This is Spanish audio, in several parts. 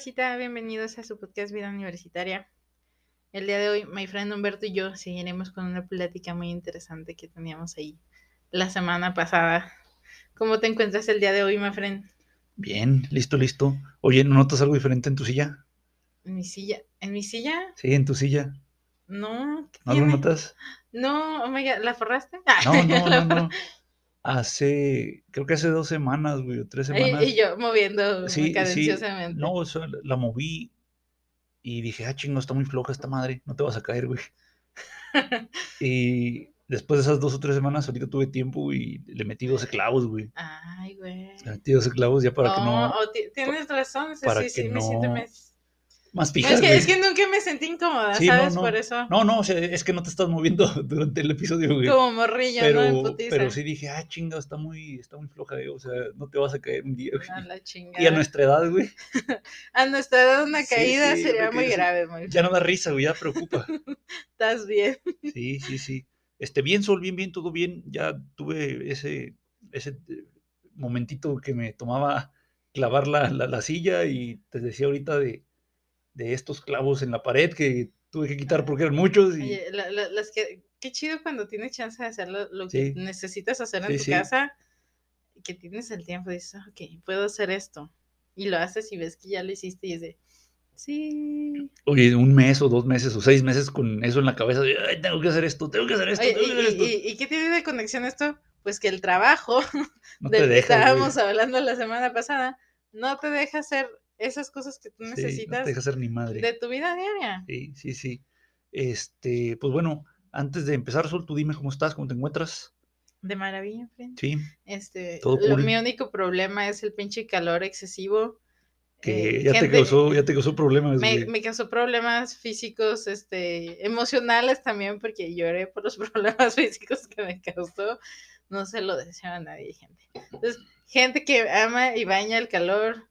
racita? Bienvenidos a su podcast Vida Universitaria. El día de hoy, my friend Humberto y yo seguiremos con una plática muy interesante que teníamos ahí la semana pasada. ¿Cómo te encuentras el día de hoy, my friend? Bien, listo, listo. Oye, ¿no notas algo diferente en tu silla? ¿En mi silla? ¿En mi silla? Sí, en tu silla. No. ¿qué ¿No lo notas? No, oh my God, ¿la forraste? No, no, no, no. Hace, creo que hace dos semanas, güey, o tres semanas. y yo moviendo Sí, sí. cadenciosamente. No, o sea, la moví y dije, ah, chingo, está muy floja esta madre, no te vas a caer, güey. Y después de esas dos o tres semanas, ahorita tuve tiempo y le metí 12 clavos, güey. Ay, güey. Le metí 12 clavos ya para que Oh, no, oh, ti- tienes razón, sea, para sí, sí, que me siento... no me- más No, fijas, es, que, es que nunca me sentí incómoda, Sí, no, ¿sabes? no. Por eso. No, no, o sea, es que no te estás moviendo durante el episodio, güey. Como morrillo, pero, ¿no? Pero sí dije, ah, chinga, está muy, está muy floja, güey, o sea, no te vas a caer un día, güey. A la chingada. Y a nuestra edad, güey, A nuestra edad una caída sí, sería muy grave, muy ya no da risa, güey, ya preocupa. Estás bien. Sí, sí, sí. Este, bien, Sol, bien, bien, todo bien. Ya tuve ese, ese eh, momentito que me tomaba clavar la, la, la silla y te decía ahorita de, de estos clavos en la pared que tuve que quitar porque eran muchos y Oye, la- la- las que, qué chido cuando tienes chance de hacer lo, lo Sí. que necesitas hacer en Sí, tu sí. casa, y que tienes el tiempo, dices, "Ah, ok, puedo hacer esto. Y lo haces y ves que ya lo hiciste y es de, sí. oye, un mes o dos meses o seis meses con eso en la cabeza de, "Ay, tengo que hacer esto, tengo que hacer esto, Oye, tengo que hacer y, esto. y- y qué tiene de conexión esto? Pues que el trabajo no del que estábamos güey. hablando la semana pasada no te deja hacer esas cosas que tú Sí, no necesitas te deja hacer ni madre. de tu vida diaria. Sí, sí, sí. Este, pues bueno, antes de empezar, Sol, tú dime cómo estás, cómo te encuentras. De maravilla, friend. Sí, Este, Todo lo- cool. mi único problema es el pinche calor excesivo. que Eh, ya, te gente- causó, ya te causó problemas, me, me causó problemas físicos, este, emocionales también, porque lloré por los problemas físicos que me causó. No se lo deseo a nadie, gente. Entonces, gente que ama y baña el calor,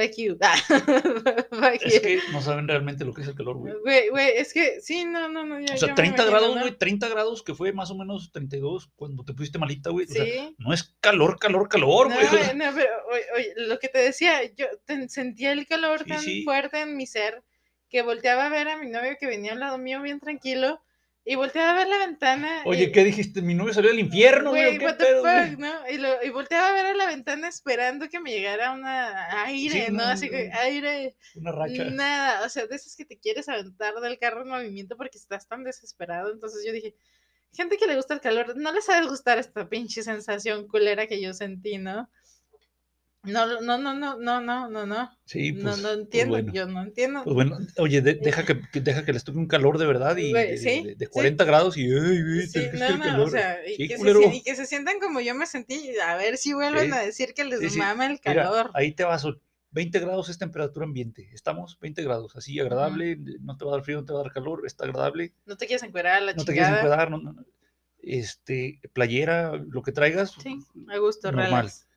fuck you. Fuck Es you. que no saben realmente lo que es el calor, güey. Güey, güey, es que sí, no, no, no. yo- O sea, me 30 imagino, grados, ¿no? güey, 30 grados, que fue más o menos 32 cuando te pusiste malita, güey. O sea, Sí. no es calor, calor, calor, No, güey. o sea, no, pero oye, oye, lo que te decía, yo te- sentía el calor Sí, tan sí. fuerte en mi ser que volteaba a ver a mi novio que venía al lado mío bien tranquilo y volteaba a ver la ventana. Oye, y- ¿qué dijiste? Mi novio salió del infierno, güey. Güey, ¿o ¿Qué what pedo, güey? fuck, ¿no? Y, lo, y volteaba a ver a la ventana esperando que me llegara una aire, Sí, ¿no? no, Así que aire, Una racha. nada, o sea, de esas que te quieres aventar del carro en movimiento porque estás tan desesperado. Entonces yo dije, gente que le gusta el calor, no les ha de gustar esta pinche sensación culera que yo sentí, ¿no? No, no, no, no, no, no, no, no. Sí, No, pues. no pues entiendo, bueno. yo no entiendo. Pues bueno, oye, de- deja, que, que- deja que les toque un calor de verdad y de, sí, de- de sí. 40 grados y, Sí, no, el no, calor. o sea, y, que se, culero. sien- y que se sientan como yo me sentí, a ver si vuelven a decir que les mama el Mira, calor. ahí te vas, Sol. 20 grados es temperatura ambiente. Estamos 20 grados, así agradable, no te va a dar frío, no te va a dar calor, está agradable. No te quieres encuerar la No te quieres no, no, no. Este, playera, lo que traigas, Sí, a gusto, Normal. relax.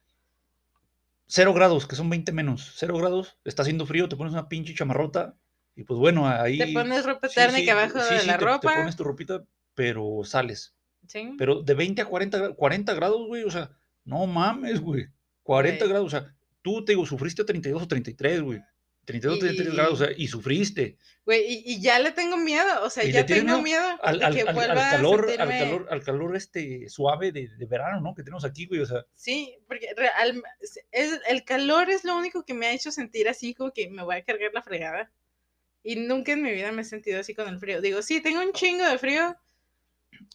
0 grados, que son 20 menos. 0 grados, está haciendo frío, te pones una pinche chamarrota y pues bueno, ahí... Te pones ropa térmica sí, abajo sí, de sí, la te- ropa. Te pones tu ropita, pero sales. Sí. Pero de 20 a 40, gra- 40 grados, güey, o sea, no mames, güey. 40 Güey. grados, o sea, tú te digo, sufriste 32 o 33, güey. 32 o 33 Y- grados, o sea, y sufriste. Güey, y, y ya le tengo miedo, o sea, ¿Y le ya tengo miedo? miedo Al, al- que al- al calor, a sentirme... al calor, al calor este suave de, de verano, ¿no? Que tenemos aquí, güey, o sea, Sí, porque real- es, el calor es lo único que me ha hecho sentir así como que me voy a cargar la fregada. Y nunca en mi vida me he sentido así con el frío. Digo, sí, tengo un chingo de frío,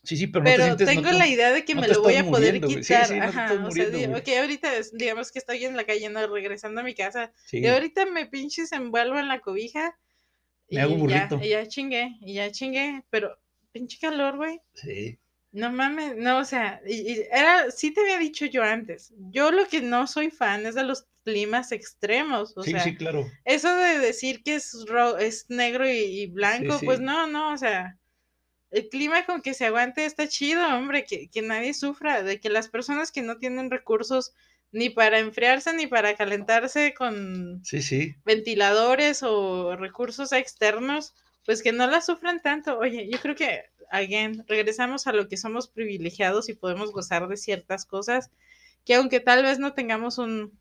sí, sí, pero no te sientes... tengo te- la idea de que no me lo voy a poder muriendo, güey. Sí, quitar. sí, Ajá, o sea, digo, ok, ahorita digamos que estoy en la calle, no, regresando a mi casa. sí, Y ahorita me pinches envuelvo en la cobija. Me hago y ya, burrito. y ya chingué, y ya chingué, pero pinche calor, güey. sí, No mames, no, o sea, y, y era, sí te había dicho yo antes, yo lo que no soy fan es de los climas extremos, o sí, sea, sí, claro. eso de decir que es, ro- es negro y, y blanco, Sí, pues no, no, o sea, el clima con que se aguante está chido, hombre, que, que nadie sufra, de que las personas que no tienen recursos ni para enfriarse ni para calentarse con Sí, sí. ventiladores o recursos externos, pues que no la sufran tanto. Oye, yo creo que, again, regresamos a lo que somos privilegiados y podemos gozar de ciertas cosas, que aunque tal vez no tengamos un,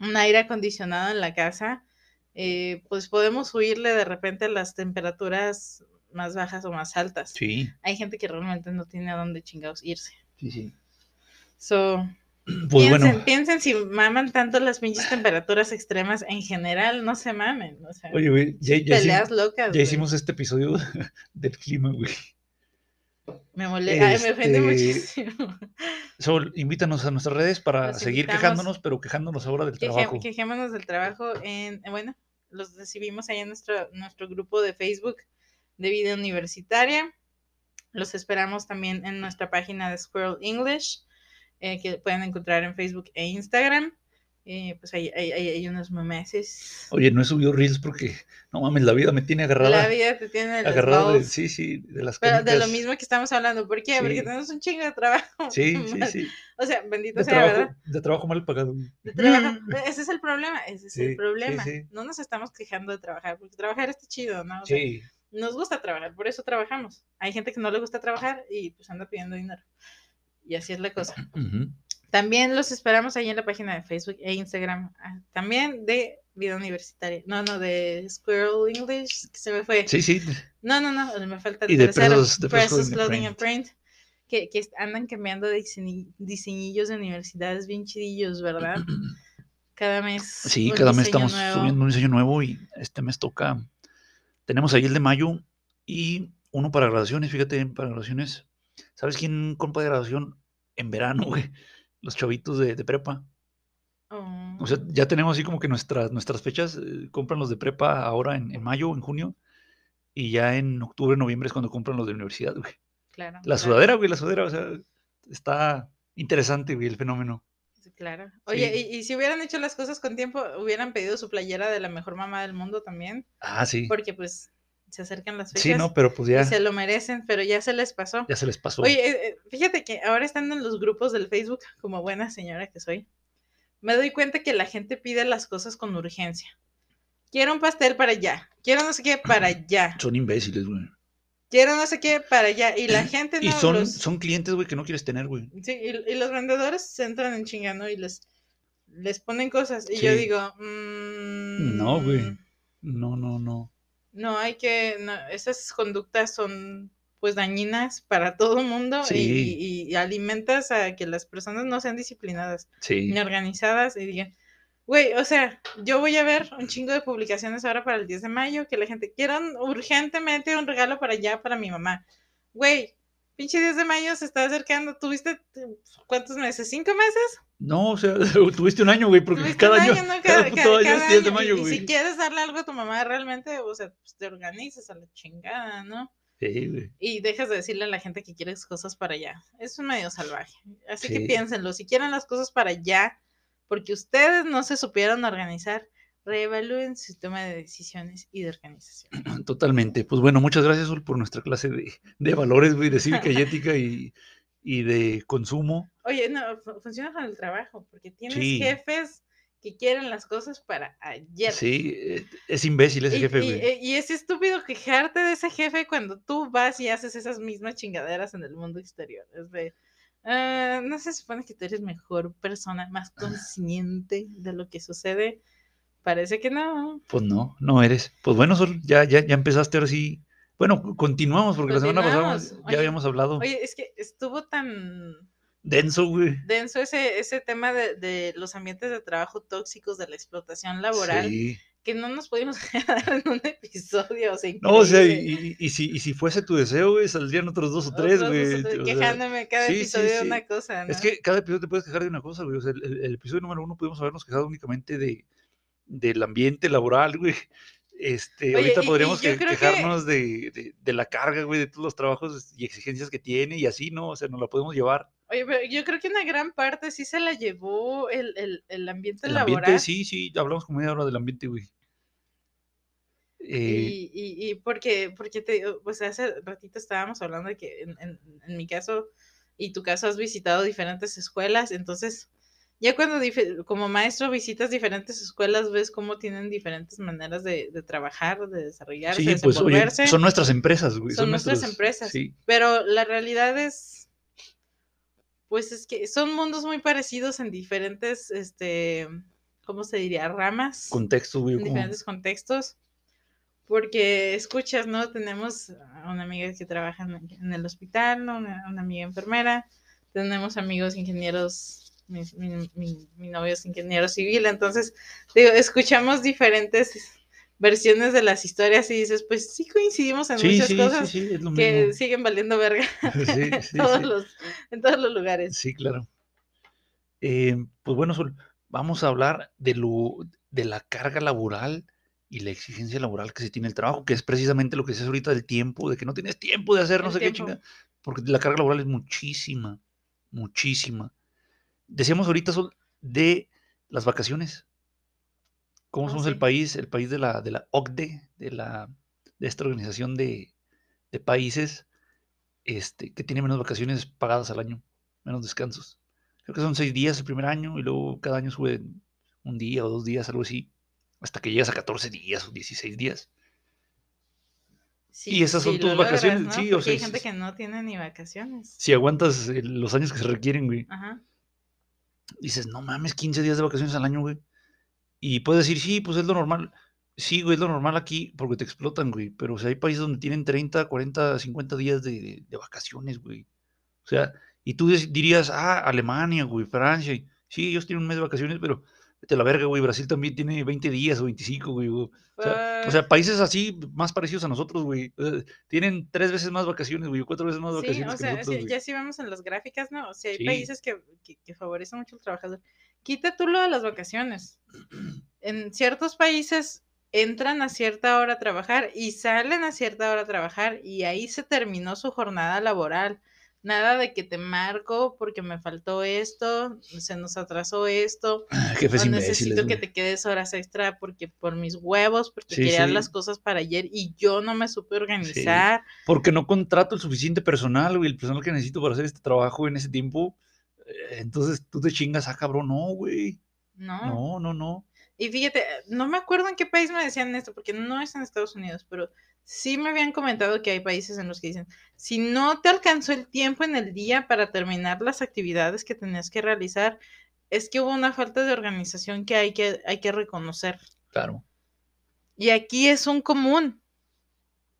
un aire acondicionado en la casa, eh, pues podemos huirle de repente a las temperaturas más bajas o más altas. Sí, Hay gente que realmente no tiene a dónde chingados irse. sí, sí. So, Pues piensen, bueno, piensen si maman tanto las pinches temperaturas extremas en general, no se mamen. O sea, oye, güey, ya, ya, peleas hicimos, locas. ya güey. hicimos este episodio del clima, güey. Me molesta, me ofende este, muchísimo. Sol, invítanos a nuestras redes para seguir invitamos. quejándonos, pero quejándonos ahora del Queje- trabajo. quejémonos del trabajo en, bueno, los recibimos ahí en nuestro, nuestro grupo de Facebook de vida universitaria. Los esperamos también en nuestra página de Squirrel English, eh, que pueden encontrar en Facebook e Instagram. Eh, pues hay, hay- hay unos memes. Oye, no he subido reels porque, no mames, la vida me tiene agarrada. La vida te tiene los agarrado de, sí, sí, de las Pero de lo canicas. mismo que estamos hablando. ¿Por qué? Porque Sí. tenemos un chingo de trabajo. Sí, sí, sí. O sea, bendito De sea, ¿verdad? trabajo, de trabajo mal pagado. de trabajar. Ese es el problema, ese es Sí, el problema. sí. No nos estamos quejando de trabajar, porque trabajar está chido, ¿no? O sea, Sí, nos gusta trabajar, por eso trabajamos. Hay gente que no le gusta trabajar y pues anda pidiendo dinero. Y así es la cosa. ujú. También los esperamos ahí en la página de Facebook e Instagram. ah, También de vida universitaria. No, no, de Squirrel English, que se me fue. sí, sí. No, no, no, me falta el Y de Presos Clothing Clothing and Print. Que, que andan cambiando de diseñi- diseñillos de universidades bien chidillos, ¿verdad? Cada mes. Sí, cada mes estamos nuevo. subiendo un diseño nuevo y este mes toca. Tenemos ahí el de mayo y uno para graduaciones, fíjate, para graduaciones. ¿Sabes quién compra de graduación en verano, güey? Los chavitos de, de prepa. Oh. O sea, ya tenemos así como que nuestras, nuestras fechas, eh, compran los de prepa ahora en, en mayo, en junio, y ya en octubre, noviembre es cuando compran los de universidad, güey. claro. La claro. sudadera, güey, la sudadera, o sea, está interesante, güey, el fenómeno. Claro. Oye, Sí. y, y si hubieran hecho las cosas con tiempo, hubieran pedido su playera de la mejor mamá del mundo también, Ah, sí. porque pues se acercan las fechas Sí, no, pero pues y ya, se lo merecen, pero ya se les pasó. ya se les pasó. Oye, eh, eh, fíjate que ahora estando en los grupos del Facebook, como buena señora que soy, me doy cuenta que la gente pide las cosas con urgencia. Quiero un pastel para allá, quiero no sé qué para allá, Son imbéciles, güey. Quiero no sé qué para allá, y la gente Y no son, los- son clientes, güey, que no quieres tener, güey. Sí, y, y los vendedores se entran en chingando y les, les ponen cosas. Y yo digo, mm, No, güey. No, no, no. No, hay que. no, esas conductas son pues dañinas para todo el mundo y- y, y alimentas a que las personas no sean disciplinadas Sí. ni organizadas y digan, güey, o sea, yo voy a ver un chingo de publicaciones ahora para el 10 de mayo que la gente quiera un- urgentemente un regalo para allá para mi mamá. Güey, pinche 10 de mayo se está acercando. ¿Tuviste cuántos meses? ¿Cinco meses? No, o sea, tuviste un año, güey, porque cada año, año, ¿no? cada, Cada- año es cada 10 de mayo, Y- y, güey. si quieres darle algo a tu mamá, realmente, o sea, pues te organizas a la chingada, ¿no? Sí, güey. Y dejas de decirle a la gente que quieres cosas para allá. Es un medio salvaje. Así que piénsenlo. Si quieren las cosas para allá, porque ustedes no se supieron organizar, reevalúen su toma de decisiones y de organización. Totalmente. Pues bueno, muchas gracias, Sol, por nuestra clase de, de valores, güey, de cívica y ética y, y de consumo. Oye, no, fu- funciona con el trabajo, porque tienes Sí. jefes que quieren las cosas para ayer. Sí, eh, es imbécil ese Y, jefe, y- y- y es estúpido quejarte de ese jefe cuando tú vas y haces esas mismas chingaderas en el mundo exterior. Es de, ah, no se supone que tú eres mejor persona, más consciente de lo que sucede. Parece que no. Pues no, no eres. Pues bueno, Sol, ya, ya, ya empezaste ahora sí. Bueno, continuamos, porque la semana pasada ya Oye, habíamos hablado. Oye, es que estuvo tan Denso, güey. denso ese, ese tema de, de los ambientes de trabajo tóxicos, de la explotación laboral, Sí. Que no nos pudimos quedar en un episodio. O sea, No, o sea, y, y- y si, y si fuese tu deseo, güey, saldrían otros dos o tres, Otros güey. sea, quejándome cada sí, sí, episodio de sí. una cosa, ¿no? Es que cada episodio te puedes quejar de una cosa, güey. O sea, el, episodio número uno pudimos habernos quejado únicamente de, del ambiente laboral, güey. Este, Oye, ahorita y- y podríamos que- que- quejarnos de, de- de la carga, güey, de todos los trabajos y exigencias que tiene y así, ¿no? O sea, nos la podemos llevar. Oye, pero yo creo que una gran parte sí se la llevó el, el, el ambiente El laboral. ambiente, sí, sí, hablamos como media hora del ambiente, güey. Eh, Y, y, y porque, porque te digo, pues hace ratito estábamos hablando de que en, en- en mi caso y tu caso has visitado diferentes escuelas, entonces ya cuando como maestro visitas diferentes escuelas, ves cómo tienen diferentes maneras de, de trabajar, de desarrollarse, sí, de pues oye, son nuestras empresas, güey. Son nuestras nuestras- empresas. Sí, Pero la realidad es, pues es que son mundos muy parecidos en diferentes, este, ¿cómo se diría? Ramas. Contextos, güey. en como- diferentes contextos. Porque escuchas, ¿no? Tenemos a una amiga que trabaja en, en el hospital, ¿no? Una, una amiga enfermera. Tenemos amigos ingenieros, mi, mi- mi- mi novio es ingeniero civil. Entonces, digo, escuchamos diferentes versiones de las historias y dices, pues sí coincidimos en Sí, muchas sí, cosas sí, que mismo. siguen valiendo verga Sí, en, todos. Los, en todos los lugares. Sí, claro. Eh, pues bueno, Sol, vamos a hablar de lo, de la carga laboral y la exigencia laboral que se tiene el trabajo, que es precisamente lo que dices ahorita del tiempo, de que no tienes tiempo de hacer no El sé qué tiempo. chinga, porque la carga laboral es muchísima, muchísima. Decíamos ahorita, de las vacaciones. ¿Cómo Oh, somos el país? El país de la, de la OCDE, de, la, de esta organización de, de países este, que tiene menos vacaciones pagadas al año, menos descansos. Creo que son seis días el primer año y luego cada año sube un día o dos días, algo así, hasta que llegas a 14 días o 16 días. Sí, Y esas son tus logras, vacaciones, ¿no? sí, o sea, hay gente que no tiene ni vacaciones. Si aguantas los años que se requieren, güey, Ajá. dices, no mames, 15 días de vacaciones al año, güey. Y puedes decir, sí, pues es lo normal. Sí, güey, es lo normal aquí porque te explotan, güey. Pero o sea, hay países donde tienen 30, 40, 50 días de, de- de vacaciones, güey. O sea, y tú dirías, ah, Alemania, güey, Francia. Sí, ellos tienen un mes de vacaciones, pero vete la verga, güey. Brasil también tiene 20 días o 25, güey. O sea, o sea, países así, más parecidos a nosotros, güey. eh, tienen tres veces más vacaciones, güey, o cuatro veces más Sí, vacaciones o que sea, nosotros, sí, güey. ya sí vemos en las gráficas, ¿no? O sea, hay Sí. países que, que, que favorecen mucho al trabajador. Quita tú lo de las vacaciones. En ciertos países entran a cierta hora a trabajar y salen a cierta hora a trabajar y ahí se terminó su jornada laboral. Nada de que te marco porque me faltó esto, se nos atrasó esto, Ah, Jefes o imbéciles, necesito que te quedes horas extra porque por mis huevos, porque Sí, quería sí. las cosas para ayer y yo no me supe organizar. Porque no contrato el suficiente personal, güey, el personal que necesito para hacer este trabajo en ese tiempo. eh, Entonces tú te chingas, ah, cabrón, no, güey. No. No, no, no. Y fíjate, no me acuerdo en qué país me decían esto, porque no es en Estados Unidos, pero sí me habían comentado que hay países en los que dicen, si no te alcanzó el tiempo en el día para terminar las actividades que tenías que realizar, es que hubo una falta de organización que hay que, hay que reconocer. Claro. Y aquí es un común.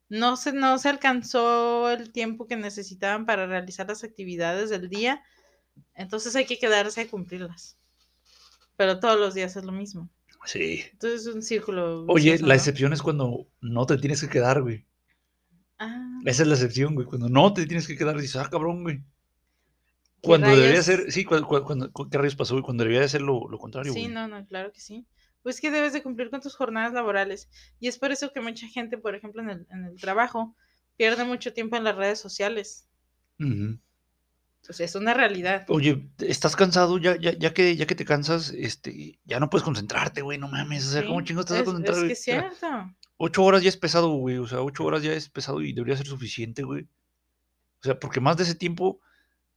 No se, no se alcanzó el tiempo que necesitaban para realizar las actividades del día, entonces hay que quedarse a cumplirlas. Pero todos los días es lo mismo. Sí. Entonces es un círculo. Oye, vicioso, la ¿no? excepción es cuando no te tienes que quedar, güey. Ah, Esa es la excepción, güey. Cuando no te tienes que quedar, dices, ah, cabrón, güey. ¿Qué Cuando debería rayos? ser, sí, cuando, cuando, ¿qué rayos pasó, güey? Cuando debería de ser lo, lo contrario, sí, güey. no, no, claro que sí. Pues que debes de cumplir con tus jornadas laborales. Y es por eso que mucha gente, por ejemplo, en el, en el trabajo, pierde mucho tiempo en las redes sociales. O sea, es una realidad. Oye, ¿estás cansado? Ya, ya, ya que, ya que te cansas, este, ya no puedes concentrarte, güey, no mames. O sea, ¿cómo vas a es, concentrar, es que es cierto. Ocho horas ya es pesado, güey. O sea, ocho horas ya es pesado y debería ser suficiente, güey. O sea, porque más de ese tiempo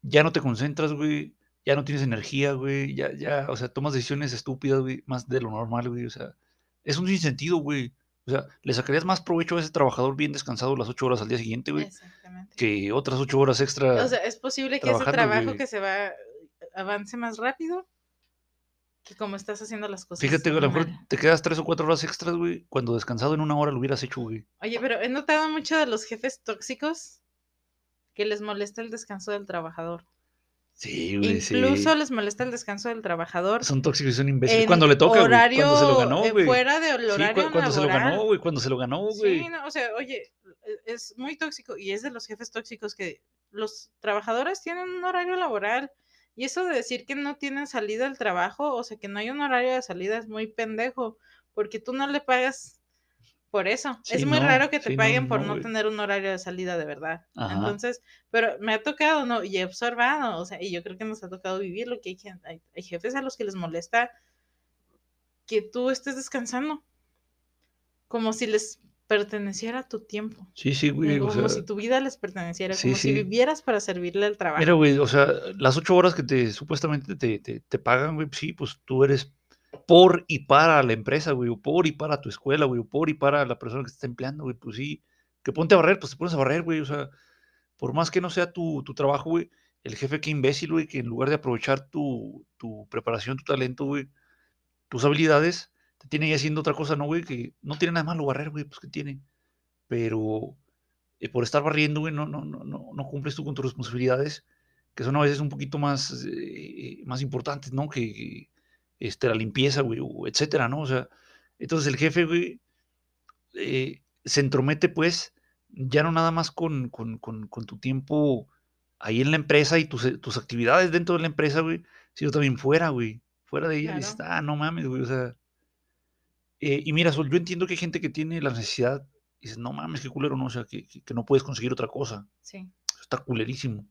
ya no te concentras, güey. Ya no tienes energía, güey. Ya, ya, o sea, tomas decisiones estúpidas, güey. Más de lo normal, güey. O sea, es un sinsentido, güey. O sea, le sacarías más provecho a ese trabajador bien descansado las ocho horas al día siguiente, güey. Exactamente. Que otras ocho horas extra. O sea, es posible que ese trabajo güey. que se va avance más rápido que como estás haciendo las cosas. Fíjate, güey, a lo mejor te quedas tres o cuatro horas extras, güey. Cuando descansado en una hora lo hubieras hecho, güey. Oye, pero he notado mucho de los jefes tóxicos que les molesta el descanso del trabajador. Sí, güey, sí. Incluso les molesta el descanso del trabajador. Son tóxicos y son imbéciles. en Cuando le toca, güey. horario, Cuando se lo ganó, eh, güey. fuera del Sí, horario cu- cuando se lo ganó, güey. Cuando se lo ganó, güey. Sí, no, o sea, oye, e- es muy tóxico y es de los jefes tóxicos que los trabajadores tienen un horario laboral y eso de decir que no tienen salida al trabajo, o sea, que no hay un horario de salida es muy pendejo, porque tú no le pagas por eso. Sí, es muy no, raro que te sí, no, paguen por no, tener un horario de salida de verdad. Ajá. Entonces, pero me ha tocado, ¿no? Y he observado, o sea, y yo creo que nos ha tocado vivir lo que hay, hay, hay jefes a los que les molesta que tú estés descansando, como si les perteneciera tu tiempo. Sí, sí, güey. O como sea, si tu vida les perteneciera, sí, como si vivieras para servirle al trabajo. mira, güey, o sea, las ocho horas que te supuestamente te, te, te pagan, güey, sí, pues tú eres por y para la empresa, güey, o por y para tu escuela, güey, o por y para la persona que te está empleando, güey, pues sí. Que ponte a barrer, pues te pones a barrer, güey, o sea, por más que no sea tu, tu trabajo, güey, el jefe qué imbécil, güey, que en lugar de aprovechar tu, tu preparación, tu talento, güey, tus habilidades te tienen haciendo otra cosa, ¿no, güey? Que no tiene nada malo barrer, güey, pues que tiene. Pero eh, por estar barriendo, güey, no, no, no, no, no cumples tú con tus responsabilidades, que son a veces un poquito más, eh, más importantes, ¿no? Que, que, este, la limpieza, güey, etcétera, ¿no? O sea, entonces el jefe, güey, eh, se entromete, pues, ya no nada más con, con, con, con tu tiempo ahí en la empresa y tus, tus, actividades dentro de la empresa, güey, sino también fuera, güey. Fuera de ella, claro. dices, ah, no mames, güey, o sea. Eh, y mira, Sol, yo entiendo que hay gente que tiene la necesidad, y dices, no mames, qué culero, no, o sea, que, que, no puedes conseguir otra cosa. Sí. Está culerísimo.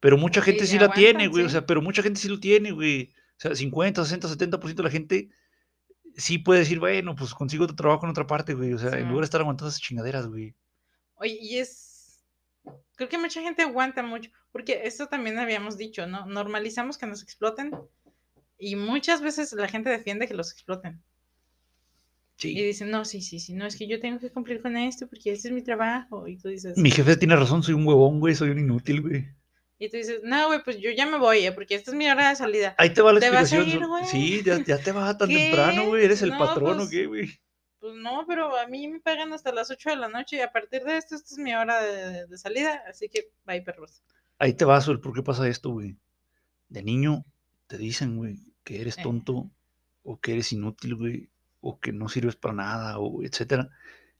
Pero mucha gente sí, sí la aguantan, tiene, güey, sí. o sea, pero mucha gente sí lo tiene, güey. O sea, 50, 60, 70% de la gente sí puede decir, bueno, pues consigo otro trabajo en otra parte, güey. O sea, sí. en lugar de estar aguantando esas chingaderas, güey. Oye, y es. Creo que mucha gente aguanta mucho, porque esto también habíamos dicho, ¿no? Normalizamos que nos exploten y muchas veces la gente defiende que los exploten. Sí. Y dicen, no, sí, sí, sí, no, es que yo tengo que cumplir con esto porque ese es mi trabajo. Y tú dices, mi jefe tiene razón, soy un huevón, güey, soy un inútil, güey. Y tú dices, no, güey, pues yo ya me voy, ¿eh? porque esta es mi hora de salida. Ahí te va la ¿Te vas a explicación. ir, güey? sí, ya, ya, te vas tan ¿Qué? temprano, güey. Eres el No, patrón pues, o qué, güey. Pues no, pero a mí me pagan hasta las 8 de la noche y a partir de esto, esta es mi hora de, de salida, así que bye, perros. Ahí te vas, el ¿por qué pasa esto, güey? De niño te dicen, güey, que eres Eh. tonto o que eres inútil, güey, o que no sirves para nada, o etcétera.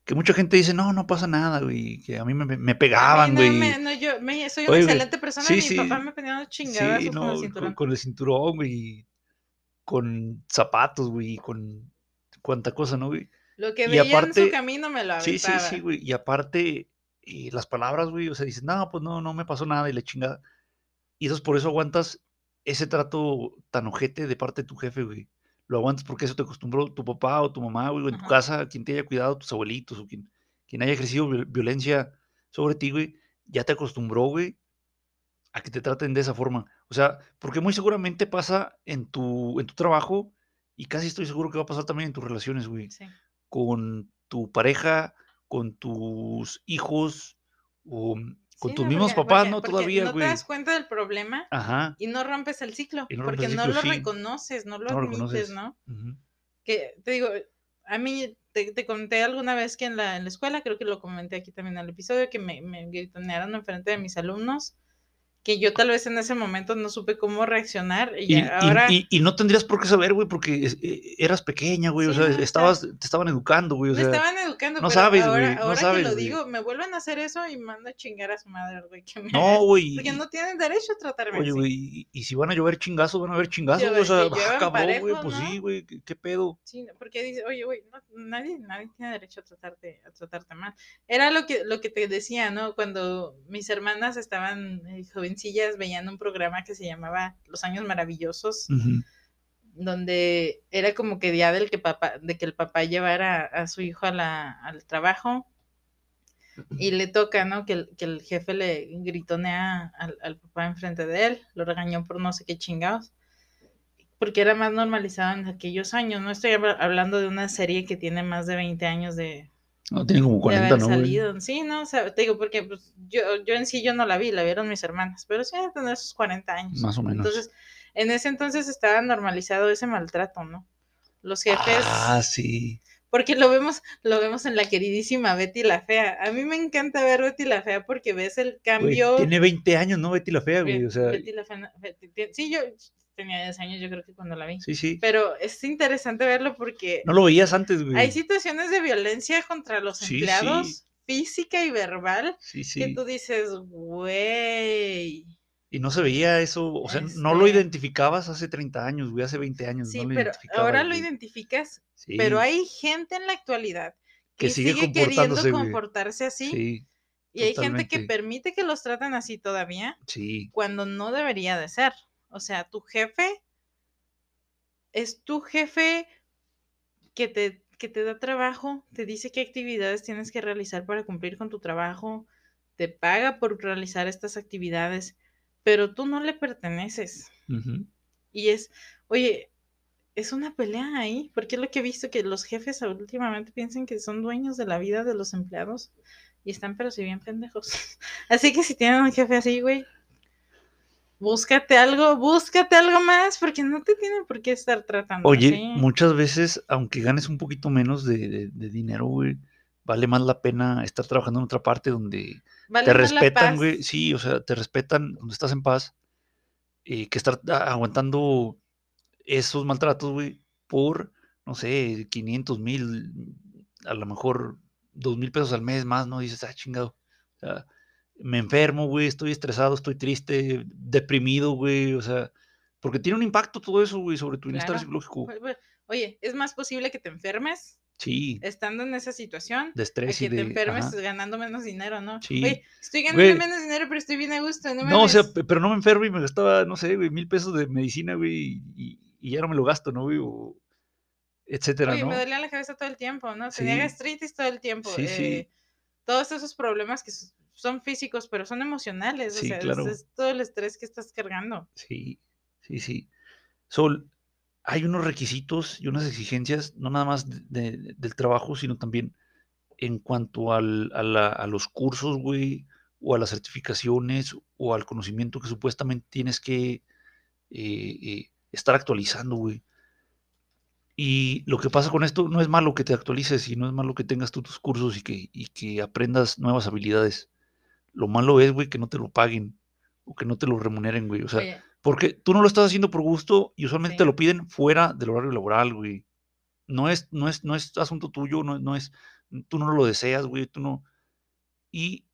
Que mucha gente dice, no, no pasa nada, güey, que a mí me, me pegaban, no, güey. me- no, yo me- soy una Oye, excelente persona sí, y mi sí. papá me ponía chingadas Sí, con el con, cinturón. con el cinturón, güey, y con zapatos, güey, y con cuánta cosa, ¿no, güey? Lo que y veía en su camino me lo Sí, sí, aventaba. sí, güey. Y aparte, eh, las palabras, güey, o sea, dices, no, pues no, no me pasó nada y la chingada. Y entonces por eso aguantas ese trato tan ojete de parte de tu jefe, güey. Lo aguantas porque eso te acostumbró tu papá o tu mamá, güey, o en tu casa, quien te haya cuidado, tus abuelitos o quien, quien haya ejercido viol- violencia sobre ti, güey, ya te acostumbró, güey, a que te traten de esa forma. O sea, porque muy seguramente pasa en tu, en tu trabajo y casi estoy seguro que va a pasar también en tus relaciones, güey Sí. con tu pareja, con tus hijos, o con Sí, tus mismos porque- papás, porque- ¿no? porque Todavía, No te güey. das cuenta del problema Ajá. y no rompes el ciclo, Y no rompes porque el no lo sí. reconoces, no lo No admites. ¿no? Que te digo, a mí te, te conté alguna vez que en la, en la escuela, creo que lo comenté aquí también en el episodio, que me, me gritonearon enfrente de mis alumnos, que yo tal vez en ese momento no supe cómo reaccionar y, Y, ahora... y- y no tendrías por qué saber, güey, porque es- eh, eras pequeña, güey. o sea, no, estabas, te estaban educando, güey. O me sea, estaban educando, no pero sabes, ahora, güey, no ahora sabes, que lo güey. digo, me vuelven a hacer eso y mando a chingar a su madre, güey, que me no, güey. Porque no tienen derecho a tratarme Oye, así. güey, y, si van a llover chingazos, van a haber chingazos, güey. O sea, cabrón, güey. Pues ¿no? sí, güey. ¿qué, qué pedo? Sí, porque dice, oye, güey, no, nadie, nadie tiene derecho a tratarte, a tratarte mal. Era lo que, lo que te decía, ¿no? Cuando mis hermanas estaban eh, veían un programa que se llamaba Los Años Maravillosos, donde era como que día del que papá, de que el papá llevara a su hijo a la, al trabajo y le toca, ¿no? Que el, que el jefe le gritonea al, al papá enfrente de él, lo regañó por no sé qué chingados, porque era más normalizado en aquellos años. No estoy habla- hablando de una serie que tiene más de 20 años de, No, tienen como de 40, haber ¿no, salido. Sí, no, o sea, te digo, porque pues, yo, yo en sí yo no la vi, la vieron mis hermanas, pero sí, debe tener sus 40 años. Más o menos. Entonces, en ese entonces estaba normalizado ese maltrato, ¿no? Los jefes, Ah, sí. porque lo vemos, lo vemos en la queridísima Betty la Fea. A mí me encanta ver Betty la Fea porque ves el Güey, cambio. tiene 20 años, ¿no? Betty la fea, güey. O sea, Betty la Fea, Betty- sí, yo tenía 10 años, yo creo que cuando la vi. sí, sí. Pero es interesante verlo porque No lo veías antes, güey. hay situaciones de violencia contra los Sí, empleados, sí. física y verbal, Sí, que tú dices, güey. Y no se veía eso, o sea, no lo identificabas hace 30 años, güey, hace 20 años. Sí, no lo pero ahora lo identificas, Sí, pero hay gente en la actualidad Que que, sigue sigue, queriendo güey. comportarse así. Sí, y hay gente que permite que los traten así todavía sí. cuando no debería de ser. O sea, tu jefe es tu jefe que te, que te da trabajo, te dice qué actividades tienes que realizar para cumplir con tu trabajo, te paga por realizar estas actividades, pero tú no le perteneces. Y es, oye, es una pelea ahí, porque es lo que he visto que los jefes últimamente piensan que son dueños de la vida de los empleados y están pero si bien pendejos. Así que si tienen un jefe así, güey, búscate algo, búscate algo más, porque no te tienen por qué estar tratando Oye, así. muchas veces, aunque ganes un poquito menos de, de- de dinero, güey, vale más la pena estar trabajando en otra parte donde Vale te respetan, güey. Sí, o sea, te respetan donde estás en paz. eh, que estar aguantando esos maltratos, güey, por, no sé, 500 mil, a lo mejor 2 mil pesos al mes más, ¿no? Dices, ah, chingado. O sea, me enfermo, güey, estoy estresado, estoy triste, deprimido, güey, o sea, porque tiene un impacto todo eso, güey, sobre tu bienestar Claro. psicológico. Pues, Oye, es más posible que te enfermes Sí, estando en esa situación de a estrés que y te de... enfermes ajá. ganando menos dinero, ¿no? Sí. Oye, estoy ganando Güey. menos dinero, pero estoy bien a gusto. No, No, o sea, pero no me enfermo y me gastaba, no sé, güey, mil pesos de medicina, güey, y, y ya no me lo gasto, ¿no, güey? O etcétera, Oye, ¿no? me dolía la cabeza todo el tiempo, ¿no? Tenía Sí. gastritis todo el tiempo. Sí, sí. eh, todos esos problemas que son físicos, pero son emocionales. Sí, o sea, es- todo el estrés que estás cargando. Sí, sí, sí. Sol, hay unos requisitos y unas exigencias, no nada más de- de- del trabajo, sino también en cuanto al- a, la- a los cursos, güey, o a las certificaciones, o al conocimiento que supuestamente tienes que eh, eh, estar actualizando, güey. Y lo que pasa con esto no es malo que te actualices y no es malo que tengas tú tus cursos y que, y que aprendas nuevas habilidades. Lo malo es, güey, que no te lo paguen o que no te lo remuneren, güey. O sea, Oye, porque tú no lo estás haciendo por gusto y usualmente te lo piden fuera del horario laboral, güey. No es, no es, no es asunto tuyo, no, no es, tú no lo deseas, güey, tú no. Y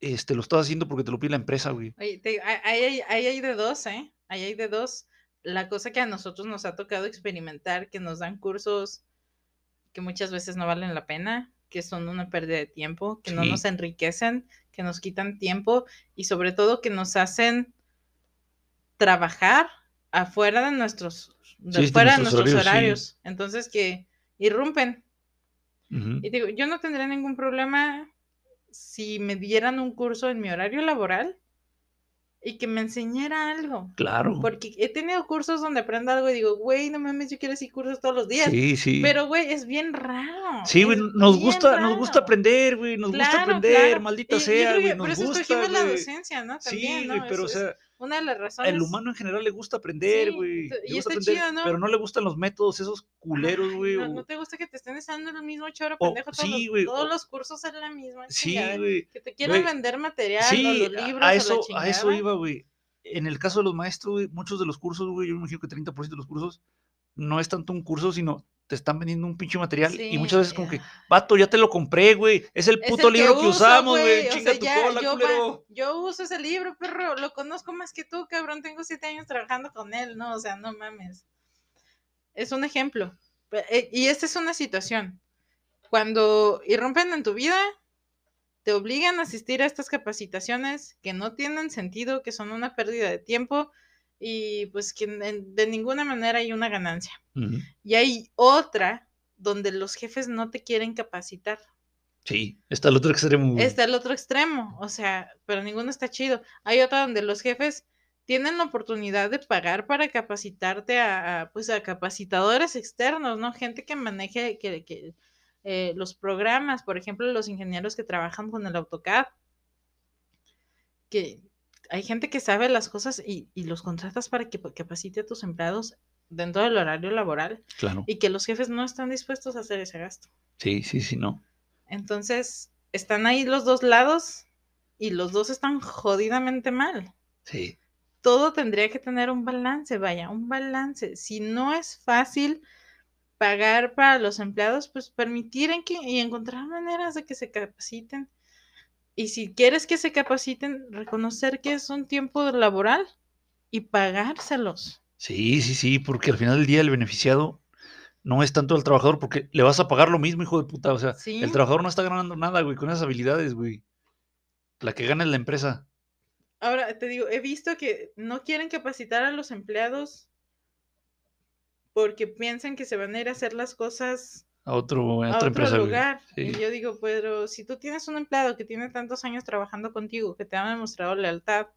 este, lo estás haciendo porque te lo pide la empresa, güey. oye, te- ahí hay de dos, ¿eh? Ahí hay de dos. La cosa que a nosotros nos ha tocado experimentar, que nos dan cursos que muchas veces no valen la pena, que son una pérdida de tiempo, que no nos enriquecen, que nos quitan tiempo y sobre todo que nos hacen trabajar afuera de nuestros, de Sí, fuera de nuestros horarios, horarios. sí. Entonces que irrumpen. Y digo, yo no tendría ningún problema si me dieran un curso en mi horario laboral y que me enseñara algo. Claro. Porque he tenido cursos donde aprendo algo y digo, güey, no mames, yo quiero así cursos todos los días. Sí, sí. Pero, güey, es bien raro. Sí, güey, es nos gusta, nos gusta aprender, güey, nos gusta aprender, claro. maldita Y sea, güey, nos eso gusta, escogimos la docencia, ¿no? También, Sí, ¿no? güey, pero o Es- es sea, una de las razones. el humano en general le gusta aprender, güey. y está aprender, chido, ¿no? pero no le gustan los métodos esos culeros, güey. no, o- no te gusta que te estén dando el mismo choro, o- pendejo. Todos, sí, los, güey, todos los cursos son la misma. Sí, güey. Que te quieran vender material, Sí, los a- libros, a la eso, a eso iba, güey. En el caso de los maestros, güey, muchos de los cursos, güey, yo me imagino que 30% de los cursos no es tanto un curso, sino te están vendiendo un pinche material y muchas veces como que, vato, ya te lo compré, güey. Es el Es puto el libro que, uso, usamos, güey. O Chinga sea, tu ya, cola, yo, culero. yo uso ese libro, perro. Lo conozco más que tú, cabrón. Tengo siete años trabajando con él, ¿no? O sea, no mames. Es un ejemplo. Eh, Y esta es una situación. Cuando irrumpen en tu vida, te obligan a asistir a estas capacitaciones que no tienen sentido, que son una pérdida de tiempo y pues que de ninguna manera hay una ganancia. Y hay otra donde los jefes no te quieren capacitar. Sí, está el otro extremo. Está el otro extremo, o sea, pero ninguno está chido. Hay otra donde los jefes tienen la oportunidad de pagar para capacitarte a, a, pues a capacitadores externos, ¿no? Gente que maneje que, que, eh, los programas, por ejemplo, los ingenieros que trabajan con el AutoCAD, que hay gente que sabe las cosas y, y los contratas para que capacite a tus empleados dentro del horario laboral Claro. y que los jefes no están dispuestos a hacer ese gasto. Sí, sí, sí, no. Entonces, están ahí los dos lados y los dos están jodidamente mal. Sí. Todo tendría que tener un balance, vaya, un balance. Si no es fácil pagar para los empleados, pues permitir en que, y encontrar maneras de que se capaciten. Y si quieres que se capaciten, reconocer que es un tiempo laboral y pagárselos. Sí, sí, sí, porque al final del día el beneficiado no es tanto el trabajador, porque le vas a pagar lo mismo, hijo de puta. O sea, Sí. el trabajador no está ganando nada, güey, con esas habilidades, güey. La que gana es la empresa. Ahora, te digo, he visto que no quieren capacitar a los empleados porque piensan que se van a ir a hacer las cosas A otro, a a otra otro empresa, lugar. Sí. Y yo digo, pero si tú tienes un empleado que tiene tantos años trabajando contigo, que te ha demostrado lealtad,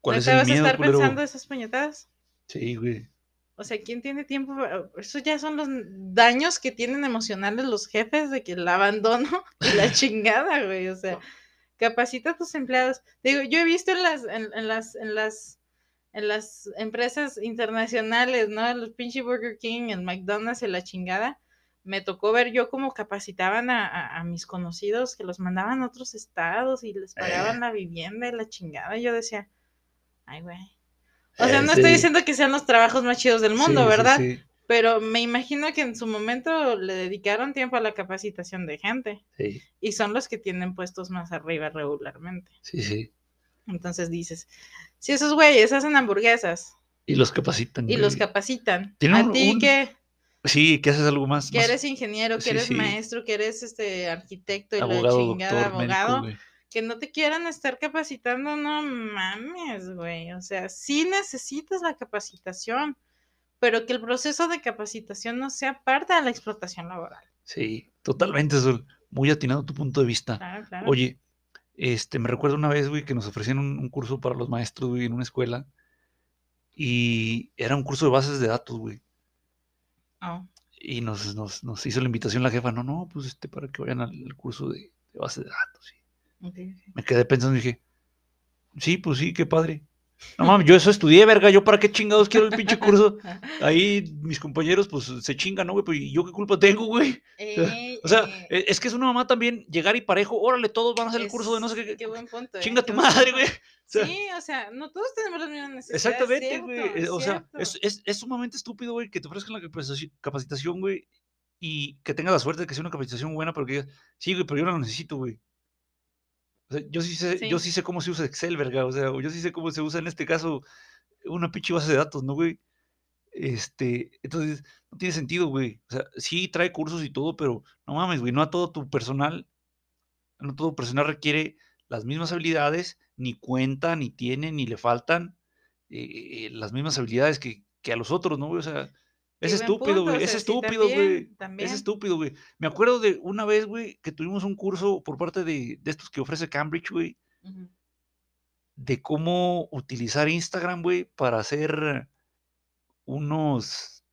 ¿Cuál ¿no es te el vas a miedo, estar culero? pensando esas puñetadas? Sí, güey. O sea, ¿quién tiene tiempo? Eso ya son los daños que tienen emocionales los jefes de que el abandono y la chingada, güey. O sea, capacita a tus empleados. Digo, yo he visto en las, en, en las, en las, en las empresas internacionales, ¿no? Los pinche Burger King, el McDonald's y la chingada. Me tocó ver yo cómo capacitaban a, a- a mis conocidos, que los mandaban a otros estados y les pagaban la vivienda y la chingada. Y yo decía, ay, güey. O sea, Eh, no estoy diciendo que sean los trabajos más chidos del mundo, Sí, ¿verdad? Sí, Pero me imagino que en su momento le dedicaron tiempo a la capacitación de gente sí, y son los que tienen puestos más arriba regularmente. sí, sí. Entonces dices, si esos güeyes hacen hamburguesas Y los capacitan. y güey. los capacitan, Tienen a ti un- que, Sí, que haces algo más. que más eres ingeniero, que sí, eres sí. maestro, que eres este arquitecto y la abogado, chingada doctor, médico, abogado, que no te quieran estar capacitando, no mames, güey. O sea, sí necesitas la capacitación, pero que el proceso de capacitación no sea parte de la explotación laboral. Sí, totalmente, Sol. Muy atinado tu punto de vista. Claro, claro. Oye, este, me recuerdo una vez, güey, que nos ofrecían un, un curso para los maestros, güey, en una escuela. Y era un curso de bases de datos, güey. Oh, Y nos, nos, nos hizo la invitación la jefa, no, no, pues este, para que vayan al, al curso de, de bases de datos. Me quedé pensando y dije, sí, pues sí, qué padre. No mames, yo eso estudié, verga, yo para qué chingados quiero el pinche curso. Ahí mis compañeros, pues se chingan, ¿no, güey? Pues ¿y yo qué culpa tengo, güey. Ey, O sea, eh, e- es que es una mamá también llegar y parejo, órale, todos van a hacer el curso de no sé qué. Qué buen punto. eh, Chinga tu madre, güey. sea, sí, o sea, no todos tenemos las mismas necesidades. Exactamente, güey. eh, O sea, es, es, es sumamente estúpido, güey, que te ofrezcan la capacitaci- capacitación, güey, y que tengas la suerte de que sea una capacitación buena, pero que digas, sí, güey, pero yo no la necesito, güey. O sea, yo sí sé, yo Sí. sé cómo se usa Excel, verga. O sea, yo sí sé cómo se usa en este caso una pinche base de datos, ¿no, güey? Este, entonces, no tiene sentido, güey. O sea, sí trae cursos y todo, pero no mames, güey, no a todo tu personal, no todo personal requiere las mismas habilidades, ni cuenta, ni tiene, ni le faltan eh, las mismas habilidades que, que a los otros, ¿no, güey? O sea, es estúpido, güey, es sí, estúpido, güey. Es estúpido, güey. Me acuerdo de una vez, güey, que tuvimos un curso por parte de, de estos que ofrece Cambridge, güey, de cómo utilizar Instagram, güey, para hacer unos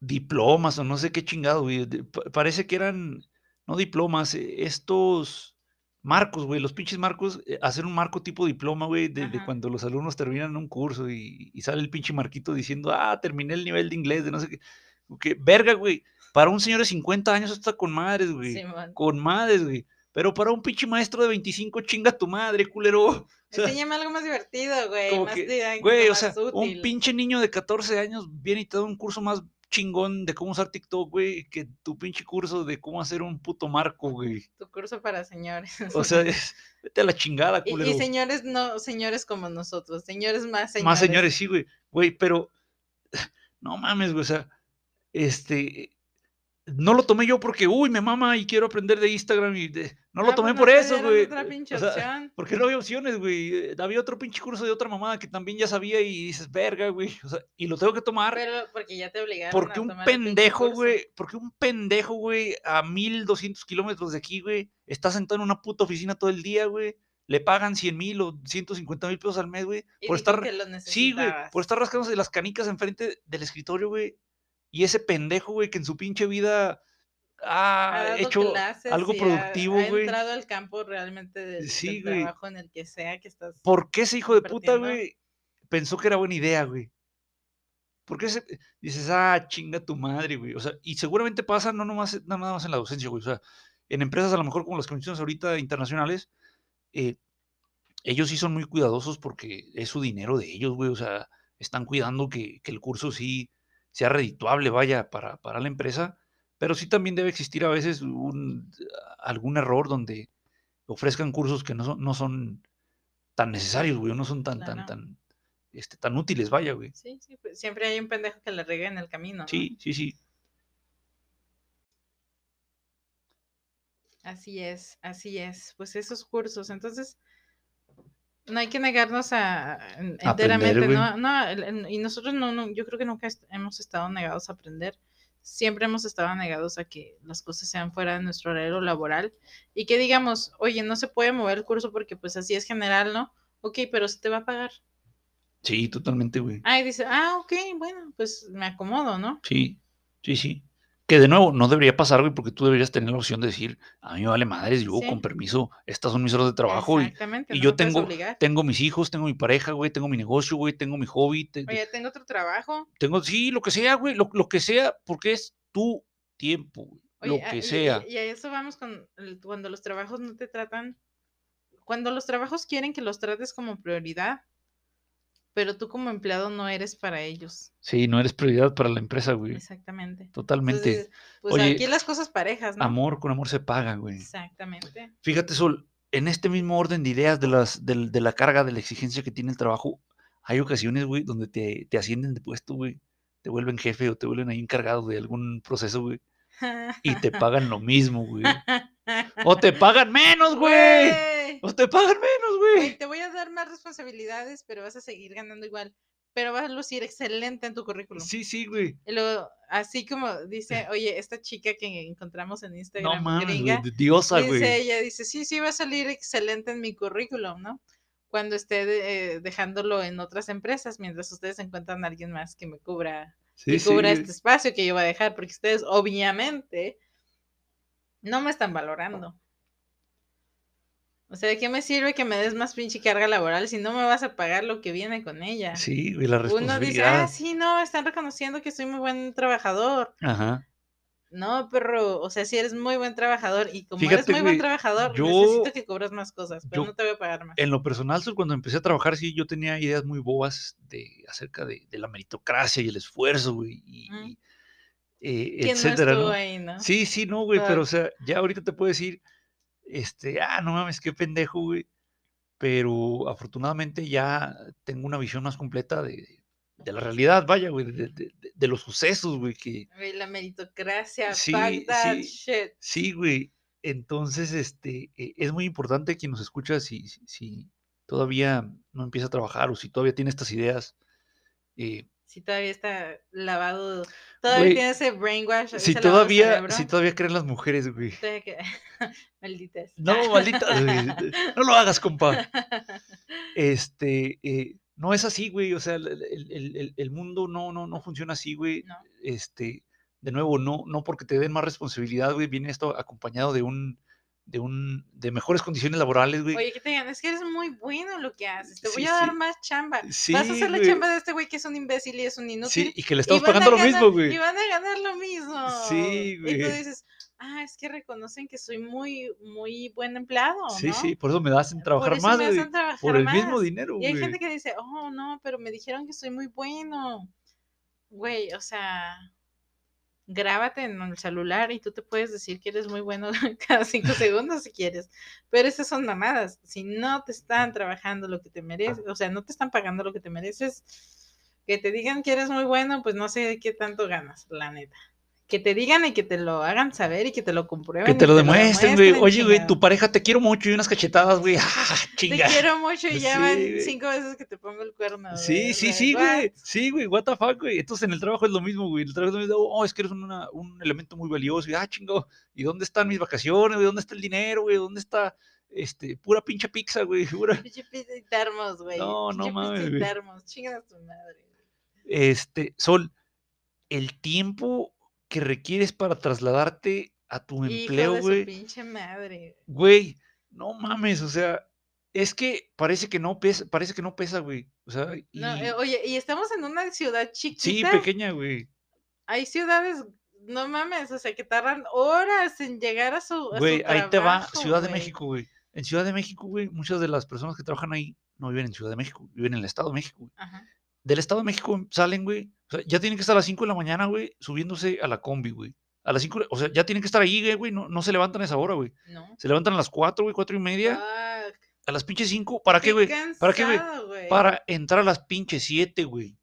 diplomas o no sé qué chingado, güey. Parece que eran, no diplomas, eh, estos marcos, güey, los pinches marcos, eh, hacer un marco tipo diploma, güey, de, cuando los alumnos terminan un curso y, y sale el pinche marquito diciendo, ah, terminé el nivel de inglés, de no sé qué. Que verga, güey. Para un señor de 50 años está con madres, güey. Simón. Con madres, güey. Pero para un pinche maestro de 25, chinga tu madre, culero. O sea, Enséñame algo más divertido, güey. Más que, güey, o sea, un pinche niño de 14 años viene y te da un curso más chingón de cómo usar TikTok, güey, que tu pinche curso de cómo hacer un puto marco, güey. Tu curso para señores. O sea, es- vete a la chingada, y, culero. y señores, no, señores como nosotros. Señores más señores. Más señores, sí, güey. Güey, pero no mames, güey, o sea, este no lo tomé yo porque, uy, me mama y quiero aprender de Instagram y de- no lo Ah, tomé por eso, güey. O sea, porque no había opciones, güey. Había otro pinche curso de otra mamada que también ya sabía y dices, verga, güey. O sea, y lo tengo que tomar Pero porque ya te obligaron porque a un tomar pinche pendejo, güey, porque un pendejo, güey, a 1200 kilómetros de aquí, güey, está sentado en una puta oficina todo el día, güey. Le pagan 100 mil o 150 mil pesos al mes, güey. Por estar, sí, güey, por estar rascándose las canicas enfrente del escritorio, güey. Y ese pendejo, güey, que en su pinche vida Ha ha hecho clases algo ha- productivo, ha, güey. entrado al campo realmente del, Sí, del güey. trabajo en el que sea que estás. ¿Por qué ese hijo de puta, güey, pensó que era buena idea, güey? ¿Por qué ese- dices, ah, chinga tu madre, güey? O sea, y seguramente pasa no nomás, no nada más en la docencia, güey. O sea, en empresas a lo mejor como las que mencionas ahorita internacionales, eh, ellos sí son muy cuidadosos porque es su dinero de ellos, güey. O sea, están cuidando que, que el curso sí sea redituable, vaya, para, para la empresa. Pero sí también debe existir a veces un, algún error donde ofrezcan cursos que no son, no son tan necesarios, güey, o no son tan, tan, tan, este, tan útiles, vaya, güey. Sí, sí, pues, siempre hay un pendejo que le regue en el camino. ¿no? Sí, sí, sí. Así es, así es. Pues esos cursos, entonces no hay que negarnos a, a- en- Aprender, enteramente. ¿no? No, y nosotros no, no, yo creo que nunca est- hemos estado negados a aprender. Siempre hemos estado negados a que las cosas sean fuera de nuestro horario laboral y que digamos, oye, no se puede mover el curso porque pues así es general, ¿no? Ok, pero se te va a pagar. Sí, totalmente, güey. Ah, y dice, ah, ok, bueno, pues me acomodo, ¿no? Sí, sí, sí. Que de nuevo, no debería pasar, güey, porque tú deberías tener la opción de decir, a mí me vale madres, yo Sí. con permiso, estas son mis horas de trabajo y, Exactamente, y no yo tengo, tengo mis hijos, tengo mi pareja, güey, tengo mi negocio, güey, tengo mi hobby, te- Oye, tengo otro trabajo. tengo, sí, lo que sea, güey, lo, lo que sea, porque es tu tiempo, güey, Oye, lo ah, que sea. Y, y a eso vamos con el- cuando los trabajos no te tratan. Cuando los trabajos quieren que los trates como prioridad, pero tú como empleado no eres para ellos. Sí, no eres prioridad para la empresa, güey, Exactamente. Totalmente. pues Oye, aquí las cosas parejas, ¿no? Amor con amor se paga, güey. Exactamente. Fíjate, Sol, en este mismo orden de ideas de, las, del- de, la carga, de la exigencia que tiene el trabajo, hay ocasiones, güey, donde te, te ascienden de puesto, güey. Te vuelven jefe o te vuelven ahí encargado de algún proceso, güey. Y te pagan lo mismo, güey. O te pagan menos, güey. O te pagan menos, Güey. Te voy a dar más responsabilidades, pero vas a seguir ganando igual. Pero vas a lucir excelente en tu currículum. Sí, sí, güey. Y luego, así como dice, oye, esta chica que encontramos en No Instagram, mames, güey. gringa, de Diosa, dice güey. ella, dice, sí, sí, va a salir excelente en mi currículum, ¿no? Cuando esté de- eh, dejándolo en otras empresas, mientras ustedes encuentran a alguien más que me cubra, Sí, que sí, cubra güey. este espacio que yo voy a dejar, porque ustedes obviamente no me están valorando. O sea, ¿de qué me sirve que me des más pinche carga laboral si no me vas a pagar lo que viene con ella? Sí, güey, la Uno dice, responsabilidad. ah, sí, no, están reconociendo que soy muy buen trabajador. Ajá. No, perro, o sea, si eres muy buen trabajador y como Fíjate, eres muy buen trabajador, yo- necesito que cobres más cosas, pero yo- no te voy a pagar más. En lo personal, cuando empecé a trabajar, sí, yo tenía ideas muy bobas de, acerca de, de la meritocracia y el esfuerzo, güey, y, Mm. y, eh, ¿Quién etcétera, no estuvo ¿no? ahí, no? Sí, sí, no, güey, pero o sea, ya ahorita te puedo decir, este, ah, no mames, qué pendejo, güey. Pero afortunadamente ya tengo una visión más completa de, de la realidad, vaya, güey, de, de- los sucesos, güey, que la meritocracia, Sí, fuck that sí. shit. sí, güey. Entonces, este, eh, es muy importante quien nos escucha si, si, si todavía no empieza a trabajar o si todavía tiene estas ideas. eh, Si todavía está lavado, todavía Güey, tiene ese brainwash, si todavía, si todavía creen las mujeres, güey. que- Malditas. No, maldita, güey, no lo hagas, compa. Este, eh, no es así, güey. O sea, el, el- el- el- el mundo no, no, no funciona así, güey. No. Este, de nuevo, no, no porque te den más responsabilidad, güey, viene esto acompañado de un, de un, de mejores condiciones laborales, güey. Oye, que te digan, es que eres muy bueno en lo que haces, te voy Sí, a dar sí. más chamba. Sí, Vas a hacer la güey. chamba de este güey que es un imbécil y es un inútil. Sí, y que le estamos pagando lo ganar- mismo, güey. Y van a ganar lo mismo. Sí, Y tú güey. dices, ah, es que reconocen que soy muy, muy buen empleado, Sí, ¿no? sí, por eso me hacen trabajar Por eso más, me güey. hacen trabajar Por el mismo dinero, Y hay güey. gente que dice, oh, no, pero me dijeron que soy muy bueno. Güey, o sea, grábate en el celular y tú te puedes decir que eres muy bueno cada cinco segundos si quieres. Pero esas son mamadas. Si no te están trabajando lo que te mereces, o sea, no te están pagando lo que te mereces, que te digan que eres muy bueno, pues no sé qué tanto ganas, la neta. Que te digan y que te lo hagan saber y que te lo comprueben. Que y te lo demuestren, güey. Oye, güey, tu pareja te quiero mucho y unas cachetadas, güey. ¡Ah, Te chinga! quiero mucho y ya Sí, van cinco veces que te pongo el cuerno. Sí, sí, sí, güey. Sí, güey, what the fuck, güey. Entonces en el trabajo es lo mismo, güey. El trabajo es lo mismo. Oh, es que eres una- un elemento muy valioso. Y, ah, chingo. ¿Y dónde están mis vacaciones, güey? ¿Dónde está el dinero, güey? ¿Dónde está, este, pura pinche pizza, güey? Pura... Pinche pizza y termos, güey. No, no Pinche pizza mames, y güey. termos. Chinga a tu madre. Este, Sol, el tiempo que requieres para trasladarte a tu Hijo empleo, de su güey. pinche madre. Güey, no mames, o sea, es que parece que no pesa, parece que no pesa, güey. O sea, y... No, eh, oye, y estamos en una ciudad sí, chiquita. pequeña, güey. Hay ciudades, no mames, o sea, que tardan horas en llegar a su. su Güey, ahí te va Ciudad de. México, güey. En Ciudad de México, güey, muchas de las personas que trabajan ahí no viven en Ciudad de México, viven en el Estado de México. güey. Ajá. Del Estado de México salen, güey. O sea, ya tienen que estar a las 5 de la mañana, güey, subiéndose a la combi, güey. A las 5, o sea, ya tienen que estar ahí, güey, no, no se levantan a esa hora, güey. No. Se levantan a las 4, güey, 4 y media. Fuck. A las pinches 5, ¿para qué, güey? ¿Para qué, güey? Para entrar a las pinches 7, güey.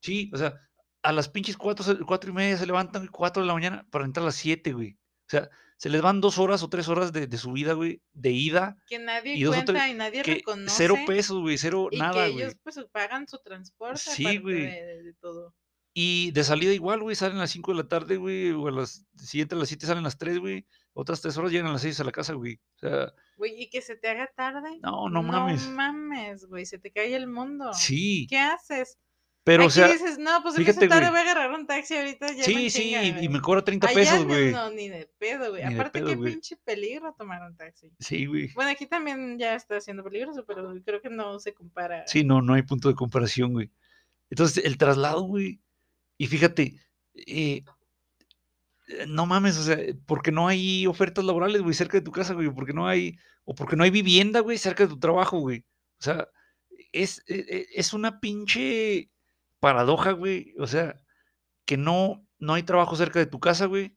Sí, o sea, a las pinches 4, 4 y media se levantan, 4 de la mañana, para entrar a las 7, güey. O sea, se les van dos horas o tres horas de, de su vida, güey, de ida, Que nadie y cuenta tres- y nadie que reconoce. cero pesos, güey, cero Y nada, que güey. ellos pues pagan su transporte Sí, güey. de todo. Y de salida igual, güey, salen a las 5 de la tarde, güey, o a las 7, a las 7 salen a las 3, güey. Otras 3 horas llegan a las 6 a la casa, güey. O sea, Güey, y que se te haga tarde. no, no mames. No mames, güey, se te cae el mundo. Sí, ¿Qué haces? Pero, o sea, dices, no, pues en fíjate, tarde voy a agarrar un taxi ahorita. Ya sí, sí, y, me cobra 30 Allá pesos, no, güey. No, ni de pedo, güey. Aparte, pedo, qué pinche peligro tomar un taxi. Sí, güey. Bueno, aquí también ya está siendo peligroso, pero creo que no se compara. Sí, no, no hay punto de comparación, güey. Entonces, el traslado, güey. Y fíjate, eh, eh, no mames, o sea, porque no hay ofertas laborales, güey, cerca de tu casa, güey, porque no hay, o porque no hay vivienda, güey, cerca de tu trabajo, güey. O sea, es, e- e- es una pinche paradoja, güey. O sea, que no, no hay trabajo cerca de tu casa, güey.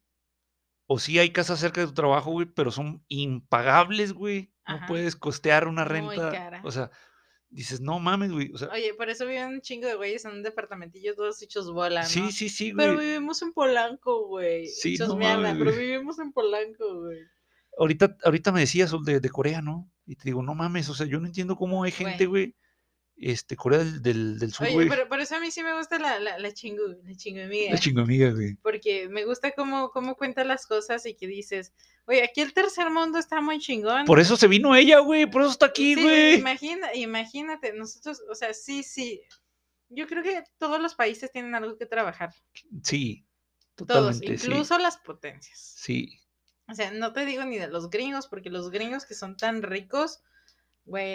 O sí hay casas cerca de tu trabajo, güey, pero son impagables, güey. No puedes costear una Muy renta. cara. O sea, dices, no mames, güey. O sea, Oye, por eso viven un chingo de güeyes en un departamentillo todos hechos bola, ¿no? sí, sí, sí, Pero güey. vivimos en Polanco, güey. Sí, Hechos no mierda, mames, pero vivimos en Polanco, güey. Ahorita, ahorita me decías de, de Corea, ¿no? Y te digo, no mames, o sea, yo no entiendo cómo hay gente, güey, este, Corea del, del, del Sur, Oye, güey. pero por eso a mí sí me gusta la, la, la chingu, la chingomiga. La chingamiga, güey. porque me gusta cómo, cómo cuenta las cosas y que dices, oye, aquí el tercer mundo está muy chingón. Por eso se vino ella, güey, por eso está aquí, Sí, güey. imagina, imagínate, nosotros, o sea, sí, sí. Yo creo que todos los países tienen algo que trabajar. Sí, Todos, sí. incluso las potencias. Sí, O sea, no te digo ni de los gringos, porque los gringos que son tan ricos,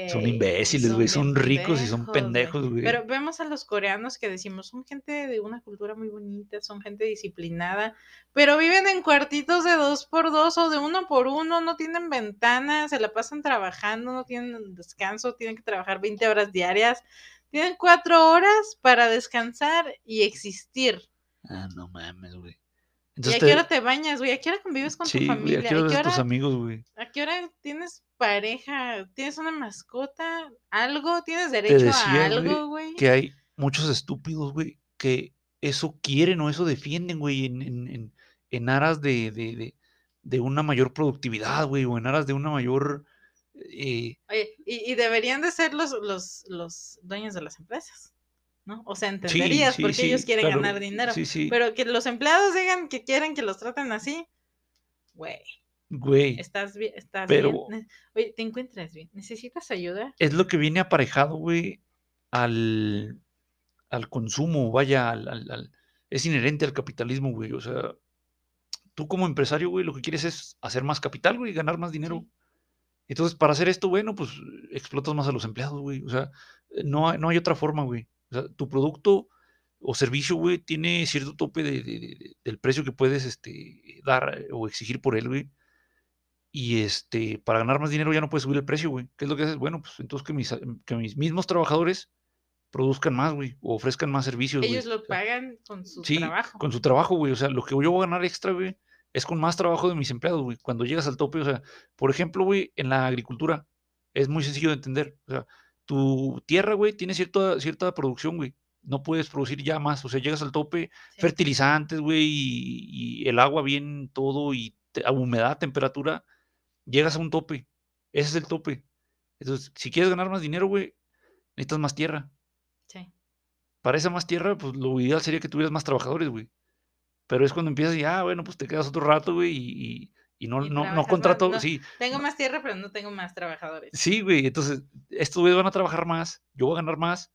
son imbéciles, güey, son bien ricos y son pendejos, güey. Pero vemos a los coreanos que decimos, son gente de una cultura muy bonita, son gente disciplinada, pero viven en cuartitos de dos por dos o de uno por uno, no tienen ventanas, se la pasan trabajando, no tienen descanso, tienen que trabajar 20 horas diarias, tienen cuatro horas para descansar y existir. Ah, no mames, güey. ¿Y a qué te- hora te bañas, güey? ¿A qué hora convives con sí, tu güey, familia? ¿a qué hora ¿A qué tus amigos, güey? ¿A qué hora tienes pareja? ¿Tienes una mascota? ¿Algo? ¿Tienes derecho decía, a güey, algo, güey? Que hay muchos estúpidos, güey, que eso quieren o eso defienden, güey, en, en, en, en aras de, de, de, de una mayor productividad, güey, o en aras de una mayor... eh, Oye, y, y deberían de ser los, los, los dueños de las empresas, ¿no? O sea, entenderías sí, porque sí, ellos quieren claro, ganar dinero. Pero que los empleados digan que quieren que los traten así, güey, güey. estás bien, estás Pero- bien. Oye, ¿te encuentras bien? ¿Necesitas ayuda? es lo que viene aparejado, güey, al, al consumo, vaya, al, al- al- es inherente al capitalismo, güey. O sea, tú como empresario, güey, lo que quieres es hacer más capital, güey, ganar más dinero. Entonces, para hacer esto, bueno, pues explotas más a los empleados, güey. O sea, no hay, no hay otra forma, güey. O sea, tu producto o servicio, güey, tiene cierto tope de- de- de- del precio que puedes este, dar eh, o exigir por él, güey. Y este, para ganar más dinero ya no puedes subir el precio, güey. ¿Qué es lo que haces? Bueno, pues entonces que mis, que mis mismos trabajadores produzcan más, güey, o ofrezcan más servicios. Ellos lo pagan con su sí, trabajo. con su trabajo, güey. O sea, lo que yo voy a ganar extra, güey, es con más trabajo de mis empleados, güey. Cuando llegas al tope, o sea, por ejemplo, güey, en la agricultura es muy sencillo de entender. O sea, tu tierra, güey, tiene cierta, cierta producción, güey. No puedes producir ya más. O sea, llegas al tope, Sí. fertilizantes, güey, y, y el agua bien, todo, y te- a humedad, temperatura, llegas a un tope. Ese es el tope. Entonces, si quieres ganar más dinero, güey, necesitas más tierra. Sí. Para esa más tierra, pues lo ideal sería que tuvieras más trabajadores, güey. Pero es cuando empiezas y, ah, bueno, pues te quedas otro rato, güey, y, y- y no, Y no, no trabajas más, contrato, no. sí, Tengo más tierra, pero no tengo más trabajadores. sí, güey. Entonces, estos güeyes van a trabajar más, yo voy a ganar más,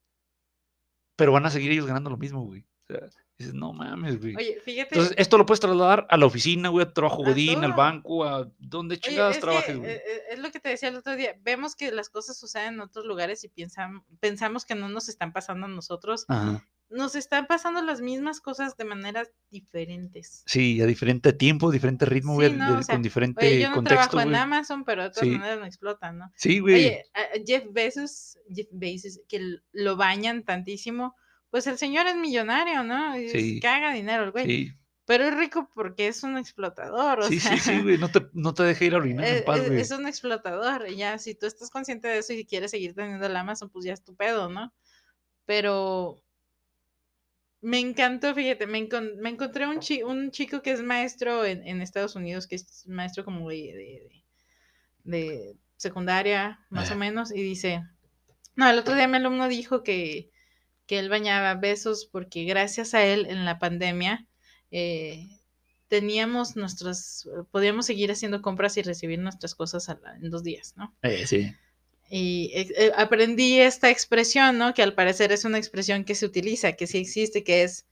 pero van a seguir ellos ganando lo mismo, güey. O sea, dices, no mames, güey. Oye, fíjate. Entonces, esto lo puedes trasladar a la oficina, güey, a trabajo godín, al banco, a donde chingadas que, trabajes, güey. eh, eh, es lo que te decía el otro día. Vemos que las cosas suceden en otros lugares y piensan, pensamos que no nos están pasando a nosotros. Ajá. Nos están pasando las mismas cosas de maneras diferentes. Sí, a diferente tiempo, diferente ritmo, Sí, güey, no, de- o sea, con diferente Oye, yo no contexto, trabajo en. Amazon, pero de todas Sí. maneras me explotan, ¿no? Sí, güey. Oye, Jeff Bezos, Jeff Bezos, que lo bañan tantísimo, pues el señor es millonario, ¿no? Y Sí. caga dinero el güey. Sí, Pero es rico porque es un explotador, o sí, sea. sí, sí, güey. No te, no te deja ir a orinar en Es, paz, es- güey. es un explotador. Ya, si tú estás consciente de eso y quieres seguir teniendo el Amazon, pues ya es tu pedo, ¿no? Pero me encantó, fíjate, me, encon- me encontré un, chi- un chico que es maestro en, en Estados Unidos, que es maestro como de, de- de- secundaria, más o menos, y dice, no, el otro día mi alumno dijo que, que él bañaba besos porque gracias a él en la pandemia eh, teníamos nuestras, podíamos seguir haciendo compras y recibir nuestras cosas a la- en dos días, ¿no? Eh, sí. Y eh, eh, aprendí esta expresión, ¿no? Que al parecer es una expresión que se utiliza, que sí existe, que es,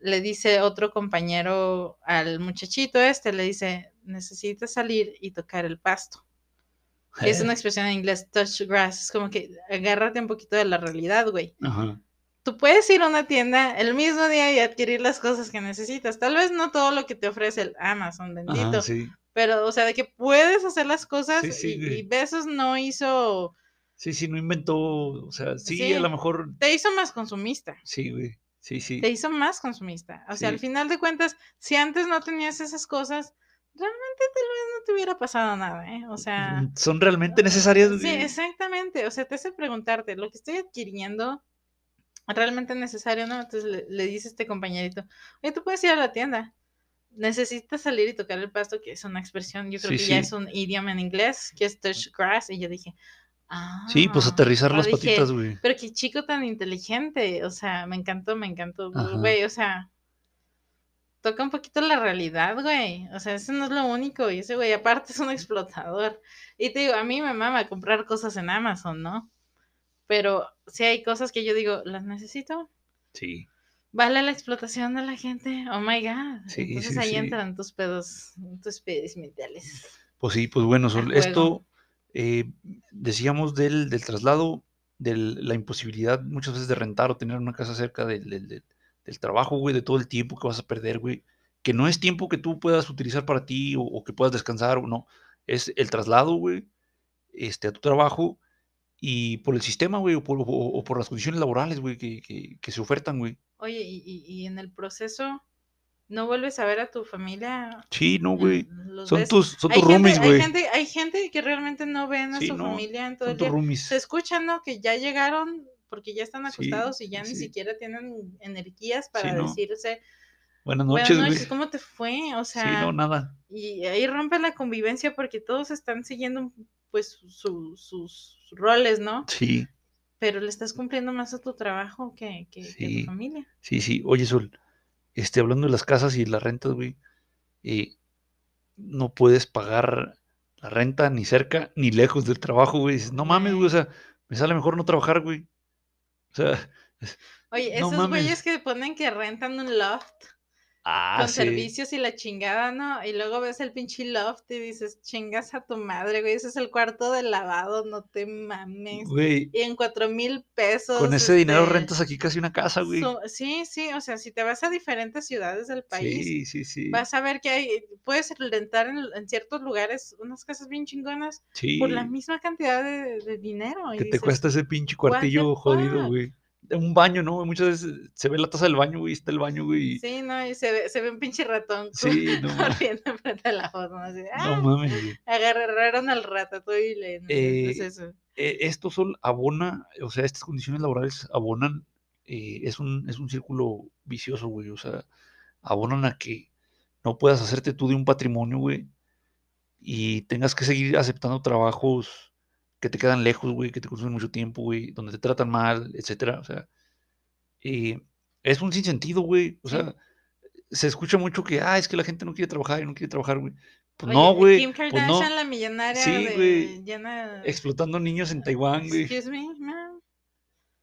le dice otro compañero al muchachito este, le dice, necesitas salir y tocar el pasto. Es una expresión en inglés, touch grass, es como que agárrate un poquito de la realidad, güey. Ajá. Tú puedes ir a una tienda el mismo día y adquirir las cosas que necesitas. Tal vez no todo lo que te ofrece el Amazon, bendito. Ajá, sí. Pero, o sea, de que puedes hacer las cosas Sí, sí, y, Besos no hizo, Sí, sí, no inventó, o sea, sí, Sí. a lo mejor, te hizo más consumista. sí, güey, sí, sí, Te hizo más consumista. O sea, al final de cuentas, si antes no tenías esas cosas, realmente tal vez no te hubiera pasado nada, ¿eh? O sea, Mm, son realmente necesarias. sí, exactamente. O sea, te hace preguntarte, ¿lo que estoy adquiriendo realmente es necesario, no? Entonces le, le dice este compañerito, oye, tú puedes ir a la tienda. Necesitas salir y tocar el pasto, que es una expresión, yo creo Sí, que ya es un idioma en inglés, que es touch grass, y yo dije, ah. Sí, pues aterrizar o las dije, patitas, güey. Pero qué chico tan inteligente, o sea, me encantó, me encantó, güey, o sea, toca un poquito la realidad, güey, o sea, eso no es lo único, y ese güey aparte es un explotador. Y te digo, a mí me mama comprar cosas en Amazon, ¿no? Pero si hay cosas que yo digo, las necesito, Sí, vale la explotación de la gente, oh my god. Sí, Entonces sí, ahí sí. entran tus pedos, tus pedos mentales. pues sí, pues bueno, Sol, esto eh, decíamos del, del traslado, de la imposibilidad muchas veces de rentar o tener una casa cerca del, del- del- del trabajo, güey, de todo el tiempo que vas a perder, güey, que no es tiempo que tú puedas utilizar para ti o, o que puedas descansar o no, es el traslado, güey, este, a tu trabajo y por el sistema, güey, o por, o- o por las condiciones laborales, güey, que, que- que se ofertan, güey. Oye, y, y- en el proceso, ¿no vuelves a ver a tu familia? Sí, no, güey. Son ves. tus, son Hay tus roomies, hay, güey. gente, hay gente que realmente no ven a Sí, su no, familia en todo Son el tus día. roomies. Se escuchan, ¿no? Que ya llegaron porque ya están Sí, acostados y ya ni sí. siquiera tienen energías para no. decirse, Buenas buenas noches, noches, güey. ¿cómo te fue? O Sí, sea, no, nada. y ahí rompe la convivencia porque todos están siguiendo pues su- sus roles, ¿no? Sí, Pero le estás cumpliendo más a tu trabajo que, que, que a tu familia. sí, sí. Oye, Sol, este, hablando de las casas y las rentas, güey, eh, no puedes pagar la renta ni cerca ni lejos del trabajo, güey. Dices, no mames, güey, o sea, me sale mejor no trabajar, güey. O sea, Oye, no esos güeyes que ponen que rentan un loft Ah, con sí. servicios y la chingada, ¿no? Y luego ves el pinche loft y dices, chingas a tu madre, güey, ese es el cuarto de lavado, no te mames. Güey, Y en cuatro mil pesos. con ese dinero este, rentas aquí casi una casa, güey. sí, sí, o sea, si te vas a diferentes ciudades del país, Sí, sí, sí. vas a ver que hay, puedes rentar en, en ciertos lugares unas casas bien chingonas por la misma cantidad de, de dinero. que te dices, cuesta ese pinche "What the cuartillo jodido, fuck?". güey. Un baño, ¿no? Muchas veces se ve la taza del baño, güey, está el baño, güey. y- Sí, no, y se ve, se ve un pinche ratón Sí, no mames. corriendo enfrente de la foto, ¿no? Así, ¡ah! No mames, güey. Agarraron al ratatouille. ¿no? Eh, Es eso. eh, esto son abona, o sea, estas condiciones laborales abonan, eh, es, un, es un círculo vicioso, güey, o sea, abonan a que no puedas hacerte tú de un patrimonio, güey, y tengas que seguir aceptando trabajos que te quedan lejos, güey, que te consumen mucho tiempo, güey, donde te tratan mal, etcétera, o sea, eh, es un sinsentido, güey, o sea, se escucha mucho que, ah, es que la gente no quiere trabajar y no quiere trabajar, güey. Pues Oye, no, güey, Kim pues Kardashian, no, la millonaria Sí, de güey. llena. explotando niños en Taiwán, güey. Excuse me, ma'am.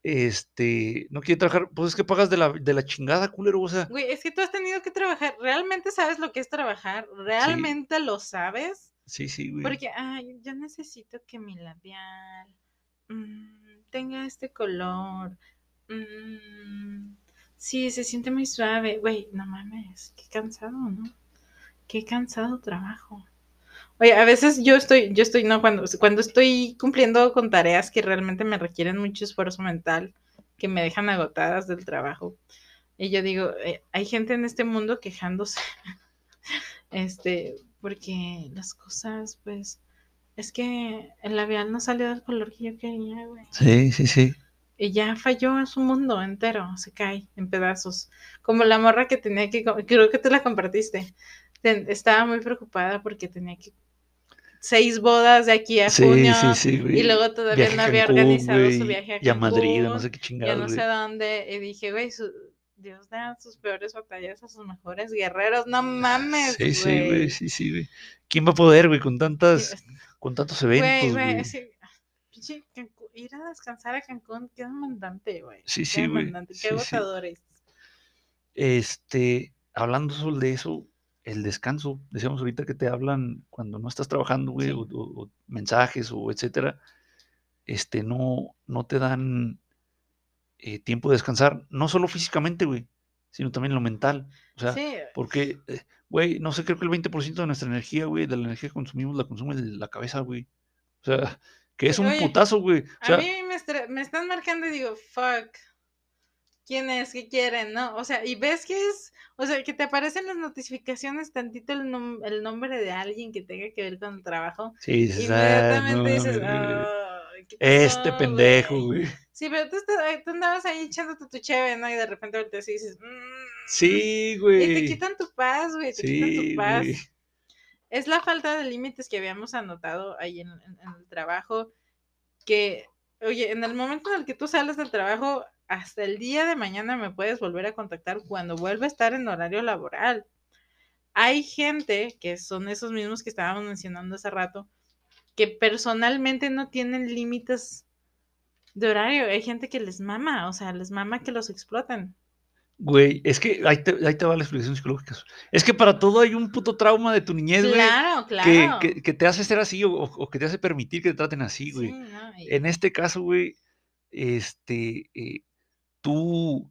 este, no quiere trabajar, pues es que pagas de la, de la chingada, culero, o sea, Güey, es que tú has tenido que trabajar. ¿Realmente sabes lo que es trabajar? ¿Realmente lo sabes? Sí, sí, güey. Porque, ay, yo necesito que mi labial mm, tenga este color. mm, sí, se siente muy suave. Güey, no mames, qué cansado, ¿no? Qué cansado trabajo. Oye, a veces yo estoy, yo estoy, no, cuando, cuando estoy cumpliendo con tareas que realmente me requieren mucho esfuerzo mental, que me dejan agotadas del trabajo. Y yo digo, eh, hay gente en este mundo quejándose, este, porque las cosas, pues, es que el labial no salió del color que yo quería, güey. Sí, sí, sí. Y ya falló en su mundo entero, se cae en pedazos. Como la morra que tenía que, creo que tú la compartiste, estaba muy preocupada porque tenía que seis bodas de aquí a Sí, junio sí, sí, y luego todavía Viaje no había Cancún, organizado su viaje a Y a Madrid, no Cancún, sé qué ya chingados, no sé dónde, y dije, güey, su- Dios da sus peores batallas a sus mejores guerreros, no mames, Sí, sí, güey, sí, sí, güey. ¿Quién va a poder, güey, con tantas, con tantos eventos, güey, güey? ir a descansar a Cancún, qué demandante, güey. Sí, sí, güey. demandante, qué Sí, sí. agotador es. Este, hablando sobre eso, el descanso, decíamos ahorita que te hablan cuando no estás trabajando, güey, Sí. o- o mensajes o etcétera, este, no, no te dan eh, tiempo de descansar, no solo físicamente, güey, sino también lo mental. O sea, Sí, porque, eh, güey, no sé, creo que el 20% de nuestra energía, güey, de la energía que consumimos, la consume la cabeza, güey. O sea, que es un oye, putazo, güey. O a sea, mí me, me están marcando y digo, fuck. ¿Quién es? ¿Qué quieren? ¿No? O sea, y ves que es, o sea, que te aparecen las notificaciones tantito el, nom- el nombre de alguien que tenga que ver con el trabajo. sí, ah, Inmediatamente no dices, mames, "Ay, ¿qué este pendejo, güey?". güey. Sí, pero tú, estás- tú andabas ahí echándote tu cheve, ¿no? Y de repente volteas y dices, "Mm". Sí, Y te güey. quitan tu paz, güey, te quitan Sí, tu paz. güey. Es la falta de límites que habíamos anotado ahí en, en- en el trabajo, que, oye, en el momento en el que tú sales del trabajo, hasta el día de mañana me puedes volver a contactar cuando vuelva a estar en horario laboral. Hay gente, que son esos mismos que estábamos mencionando hace rato, que personalmente no tienen límites de horario. Hay gente que les mama, o sea, les mama que los exploten. Güey, es que ahí te, ahí te va la explicación psicológica. Es que para todo hay un puto trauma de tu niñez, güey, Claro, que, claro. que, que te hace ser así o, o- o que te hace permitir que te traten así, güey. Sí, ¿no? Y- En este caso, güey, este, eh, tú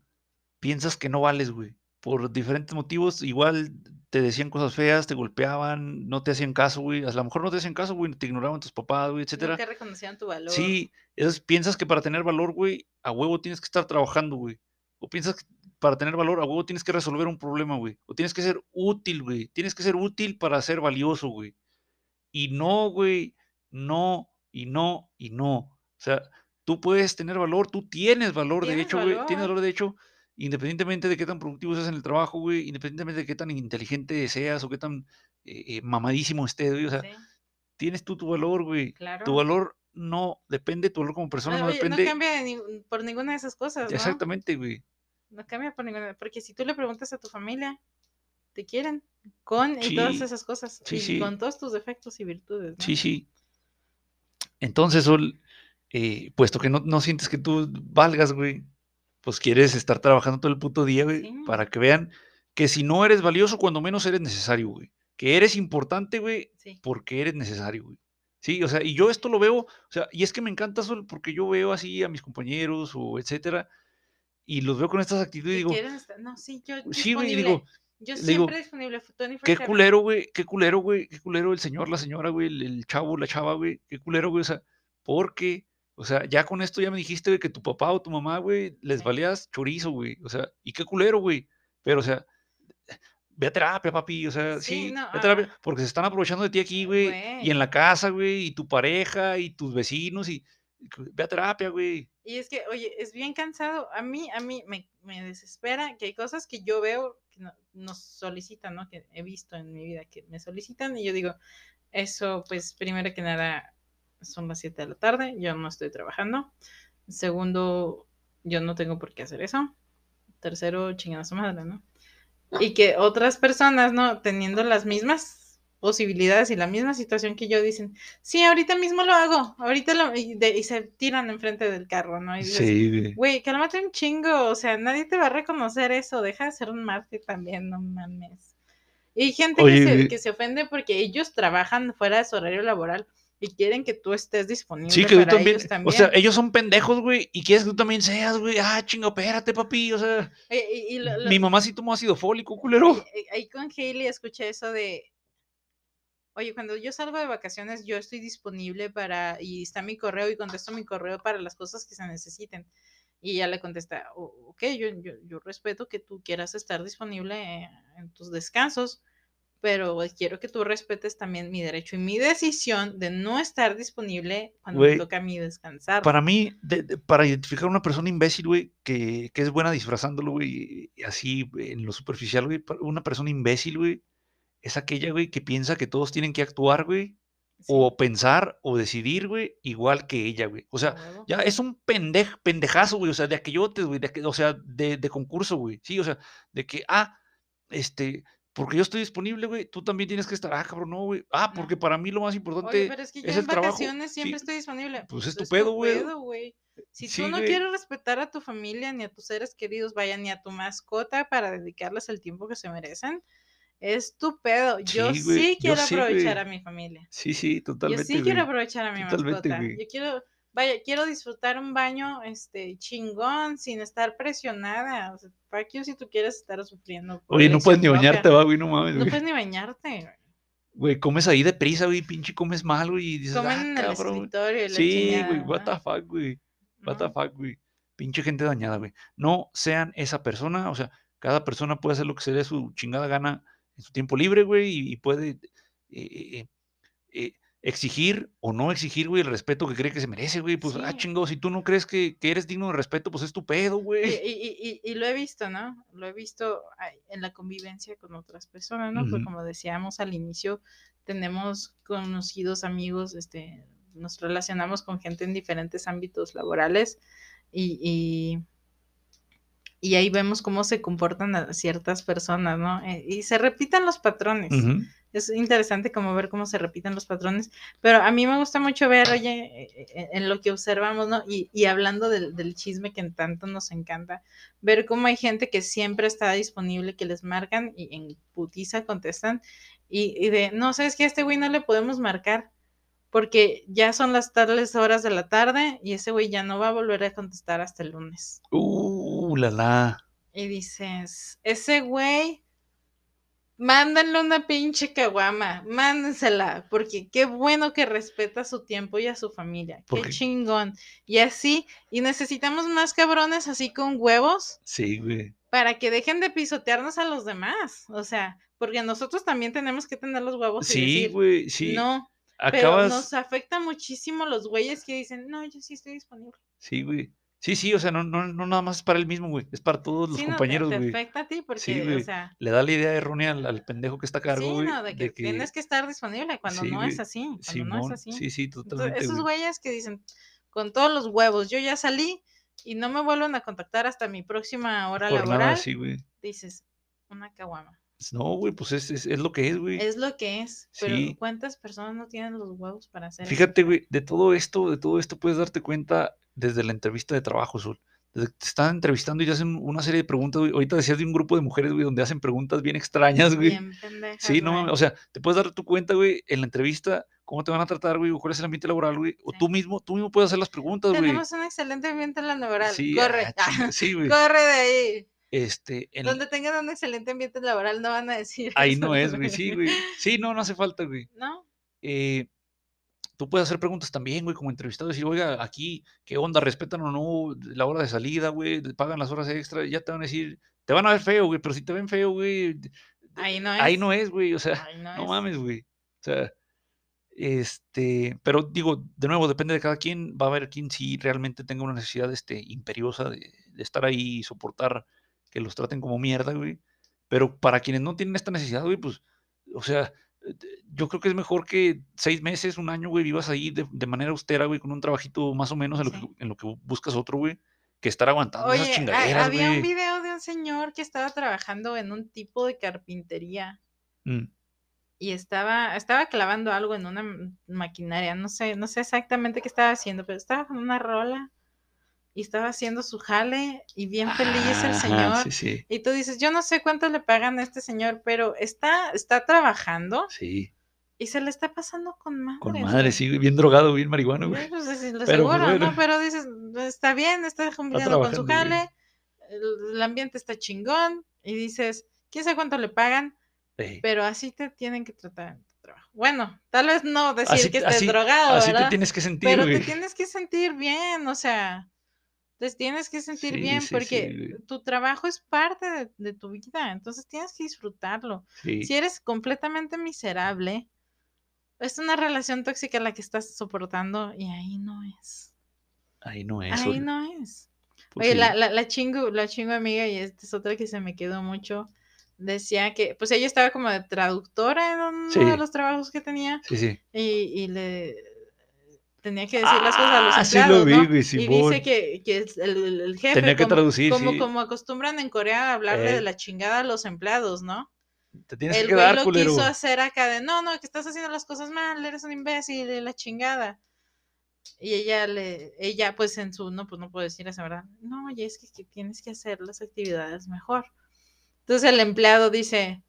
piensas que no vales, güey, por diferentes motivos. Igual te decían cosas feas, te golpeaban, no te hacían caso, güey. A lo mejor no te hacían caso, güey, te ignoraban tus papás, güey, etcétera. Nunca reconocían tu valor. Sí, entonces piensas que para tener valor, güey, a huevo tienes que estar trabajando, güey. O piensas que para tener valor, a huevo tienes que resolver un problema, güey. O tienes que ser útil, güey. Tienes que ser útil para ser valioso, güey. Y no, güey, no, y no, y no. O sea, tú puedes tener valor, tú tienes valor, de Tienes hecho, güey. Tienes valor, de hecho, independientemente de qué tan productivo seas en el trabajo, güey. Independientemente de qué tan inteligente seas o qué tan eh, eh, mamadísimo estés, güey. O sea, Sí, tienes tú tu valor, güey. Tu claro. valor no depende, tu valor como persona No, no oye, no depende. cambia ni- por ninguna de esas cosas, ¿no? Exactamente, güey. No cambia por ninguna, porque si tú le preguntas a tu familia, te quieren con y todas esas cosas, sí, y sí. con todos tus defectos y virtudes, ¿no? Sí, sí. Entonces, Sol, eh, puesto que no, no sientes que tú valgas, güey, pues quieres estar trabajando todo el puto día, güey, Sí. para que vean que si no eres valioso, cuando menos eres necesario, güey. Que eres importante, güey, Sí. porque eres necesario, güey. Sí, o sea, y yo esto lo veo, o sea, y es que me encanta Sol, porque yo veo así a mis compañeros o etcétera, y los veo con estas actitudes y digo, estar, no, sí, yo sí, güey, digo, yo le digo, siempre disponible, Tony Qué culero, güey, qué culero, güey, qué culero el señor, la señora, güey, el, el chavo, la chava, güey, qué culero, güey, o sea, porque, o sea, ya con esto ya me dijiste, güey, que tu papá o tu mamá, güey, les valías chorizo, güey, o sea, y qué culero, güey, pero, o sea, ve a terapia, papi, o sea, Sí, sí, no, ve a terapia, ah, porque se están aprovechando de ti aquí, güey, y güey. en la casa, güey, y tu pareja, y tus vecinos, y y ve a terapia, güey. Y es que, oye, es bien cansado. A mí, a mí me, me desespera que hay cosas que yo veo que no- nos solicitan, ¿no? Que he visto en mi vida que me solicitan y yo digo, eso, pues, primero que nada, son las 7 de la tarde, yo no estoy trabajando. Segundo, yo no tengo por qué hacer eso. Tercero, chingan a su madre, ¿no? Y que otras personas, ¿no? Teniendo las mismas posibilidades y la misma situación que yo dicen, sí, ahorita mismo lo hago, ahorita lo, y, de- y se tiran enfrente del carro, ¿no? Y dices, Sí, güey. cálmate un chingo, o sea, nadie te va a reconocer eso, deja de ser un mártir también, no mames. Y hay gente Oye, que, se, que se ofende porque ellos trabajan fuera de su horario laboral y quieren que tú estés disponible Sí, que tú para también, ellos o también. sea, ellos son pendejos, güey, y quieres que tú también seas, güey, ah, chingo, espérate, papi, o sea, Y- y- lo- lo- mi mamá sí tomó ácido fólico, culero. Eh, ahí con Hailey escuché eso de, oye, cuando yo salgo de vacaciones, yo estoy disponible para, y está mi correo y contesto mi correo para las cosas que se necesiten. Y ella le contesta, "O- ok, yo, yo, yo respeto que tú quieras estar disponible en tus descansos, pero quiero que tú respetes también mi derecho y mi decisión de no estar disponible cuando me toca a mí descansar. Para mí, de- de- para identificar a una persona imbécil, güey, que, que es buena disfrazándolo, güey, así en lo superficial, güey, una persona imbécil, güey, es aquella, güey, que piensa que todos tienen que actuar, güey, Sí, o pensar o decidir, güey, igual que ella, güey. O sea, ya es un pendej, pendejazo, güey, o sea, de aquellotes, güey, de o sea, de, de concurso, güey, sí, o sea, de que, ah, este, porque yo estoy disponible, güey, tú también tienes que estar. Ah, cabrón, no, güey. Ah, porque para mí lo más Oye, importante pero es que yo es en el trabajo. vacaciones siempre Sí, estoy disponible. pues es tu pedo, güey. Si Sí, tú no güey. quieres respetar a tu familia, ni a tus seres queridos, vaya, ni a tu mascota para dedicarles el tiempo que se merecen, es tu pedo. Yo Sí, yo quiero sí, aprovechar güey. a mi familia. Sí, sí, Yo totalmente, sí quiero aprovechar a mi Totalmente, mascota. Yo quiero, vaya, quiero disfrutar un baño este chingón sin estar presionada. O sea, fuck you si tú quieres estar sufriendo. Oye, no puedes ni propia. bañarte, va, güey, no mames, No güey. puedes ni bañarte. güey. Güey, comes ahí deprisa, güey, pinche comes mal, güey, y dices, Comen ah, en el cabrón. escritorio y la Sí, chingada, güey, what the fuck, güey. What the fuck, güey. Pinche gente dañada, güey. No sean esa persona, o sea, cada persona puede hacer lo que se dé su chingada gana en su tiempo libre, güey, y, y puede eh, eh, eh, exigir o no exigir, güey, el respeto que cree que se merece, güey. Pues, ah, chingo, si tú no crees que, que eres digno de respeto, pues es tu pedo, güey. y- y- y- y lo he visto, ¿no? Lo he visto en la convivencia con otras personas, ¿no? Pues Ujú. como decíamos al inicio, tenemos conocidos, amigos, este, nos relacionamos con gente en diferentes ámbitos laborales y, y, y ahí vemos cómo se comportan a ciertas personas, ¿no? Eh, y se repiten los patrones. Ujú. Es interesante como ver cómo se repiten los patrones, pero a mí me gusta mucho ver, oye, eh, eh, en lo que observamos, ¿no? Y, y hablando del, del chisme que en tanto nos encanta, ver cómo hay gente que siempre está disponible, que les marcan y en putiza contestan, y, y de, no, sabes que a este güey no le podemos marcar, porque ya son las tales horas de la tarde y ese güey ya no va a volver a contestar hasta el lunes. Uh, la la. Y dices, ese güey, mándenle una pinche caguama, mándensela, porque qué bueno que respeta su tiempo y a su familia, qué chingón. Y así, y necesitamos más cabrones así con huevos Sí, güey. para que dejen de pisotearnos a los demás. O sea, porque nosotros también tenemos que tener los huevos y Sí, decir, güey, sí. no, pero nos afecta muchísimo los güeyes que dicen, no, yo sí estoy disponible. Sí, güey. Sí, sí, o sea, no, no, no nada más es para él mismo, güey. Es para todos los Sí, no, te- compañeros, te, güey. afecta a ti porque, Sí, o sea, Le da la idea errónea al, al pendejo que está a cargo, Sí, güey. no, de que, tienes que estar disponible cuando Sí, no es así, cuando no es Simón, así. Sí, sí, Entonces, totalmente. esos güey. güeyes que dicen, con todos los huevos, yo ya salí y no me vuelven a contactar hasta mi próxima hora Jornada, laboral, sí, güey. dices, una caguama. No, güey, pues es, es, es lo que es, güey. Es lo que es, pero Sí. ¿cuántas personas no tienen los huevos para hacer eso? Fíjate, güey, de todo esto, de todo esto puedes darte cuenta desde la entrevista de trabajo, Sol. Desde que te están entrevistando y te hacen una serie de preguntas, güey. Ahorita decías de un grupo de mujeres, güey, donde hacen preguntas bien extrañas, güey. Bien pendejas, Sí, no, mames, güey. o sea, te puedes dar tu cuenta, güey, en la entrevista, cómo te van a tratar, güey, o cuál es el ambiente laboral, güey. O Sí. tú mismo, tú mismo puedes hacer las preguntas, güey. Tenemos un excelente ambiente laboral. Sí, corre, ah, sí, güey. corre de ahí. Este, en- Donde tengan un excelente ambiente laboral no van a decir ahí eso, no es, güey, sí, güey. Sí, no, no hace falta, güey. ¿No? eh, tú puedes hacer preguntas también, güey, como entrevistado, decir, oiga, aquí, ¿qué onda? ¿Respetan o no la hora de salida, güey? ¿Te ¿Pagan las horas extra? Ya te van a decir, te van a ver feo, güey, pero si te ven feo, güey, Ahí no es. ahí no es, güey, o sea, no no es. mames, güey. O sea, este, pero digo, de nuevo, depende de cada quien, va a haber quien sí realmente tenga una necesidad, este, imperiosa de, de estar ahí y soportar que los traten como mierda, güey. Pero para quienes no tienen esta necesidad, güey, pues, o sea, yo creo que es mejor que seis meses, un año, güey, vivas ahí de, de manera austera, güey, con un trabajito más o menos en lo, que, en lo que buscas otro, güey, que estar aguantando esas Oye, ha- chingaderas, había un video de un señor que estaba trabajando en un tipo de carpintería. Mm, y estaba, estaba clavando algo en una maquinaria, no sé, no sé exactamente qué estaba haciendo, pero estaba con una rola y estaba haciendo su jale y bien feliz el ajá, señor. Sí, sí, Y tú dices, yo no sé cuánto le pagan a este señor, pero está, está trabajando sí. y se le está pasando con madre. Con madre, sí, bien drogado, bien marihuano, güey. Pues, es- lo Pero, seguro, ¿no? Pero dices, está bien, está cumpliendo con su jale, el, el ambiente está chingón, y dices, quién sabe cuánto le pagan, pero así te tienen que tratar en tu trabajo. Bueno, tal vez no decir Así- que estés así- drogado, Así te tienes que sentir, pero güey. te tienes que sentir bien, o sea, te tienes que sentir Sí, bien sí, porque tu trabajo es parte de, de tu vida, entonces tienes que disfrutarlo. Si eres completamente miserable, es una relación tóxica la que estás soportando y ahí no es. ahí no es. Ahí oye, no es. pues Oye, la, la, la chingo, la chingo amiga, y esta es otra que se me quedó mucho, decía que, pues ella estaba como de traductora en uno de los trabajos que tenía Sí, sí. y, y le tenía que decir las cosas a los Ah, sí empleados, lo vi, ¿no? güey, Y dice que, que es el, el- jefe, Tenía que como, traducir, como, sí. como acostumbran en Corea a hablarle de Eh. la chingada a los empleados, ¿no? Te tienes el que güey quedar, lo culero. quiso hacer acá de, no, no, que estás haciendo las cosas mal, eres un imbécil, y la chingada. Y ella le, ella pues en su, no, pues no puedo decir esa verdad. No, oye, es que, que tienes que hacer las actividades mejor. Entonces el empleado dice,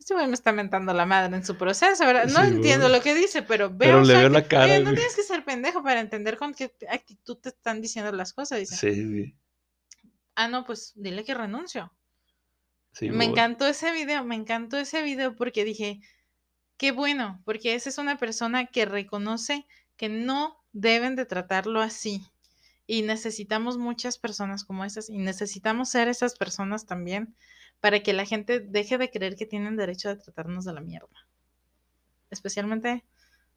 este güey me está mentando la madre en su proceso, ¿verdad? No Sí, entiendo lo que dice, pero veo, Pero o le sea, veo que- la cara, oye, no tienes que ser pendejo para entender con qué actitud te están diciendo las cosas. Dice, Sí, güey. ah, no, pues dile que renuncio. Sí, me encantó ese video, me encantó ese video porque dije, qué bueno, porque esa es una persona que reconoce que no deben de tratarlo así. Y necesitamos muchas personas como esas y necesitamos ser esas personas también para que la gente deje de creer que tienen derecho de tratarnos de la mierda. Especialmente,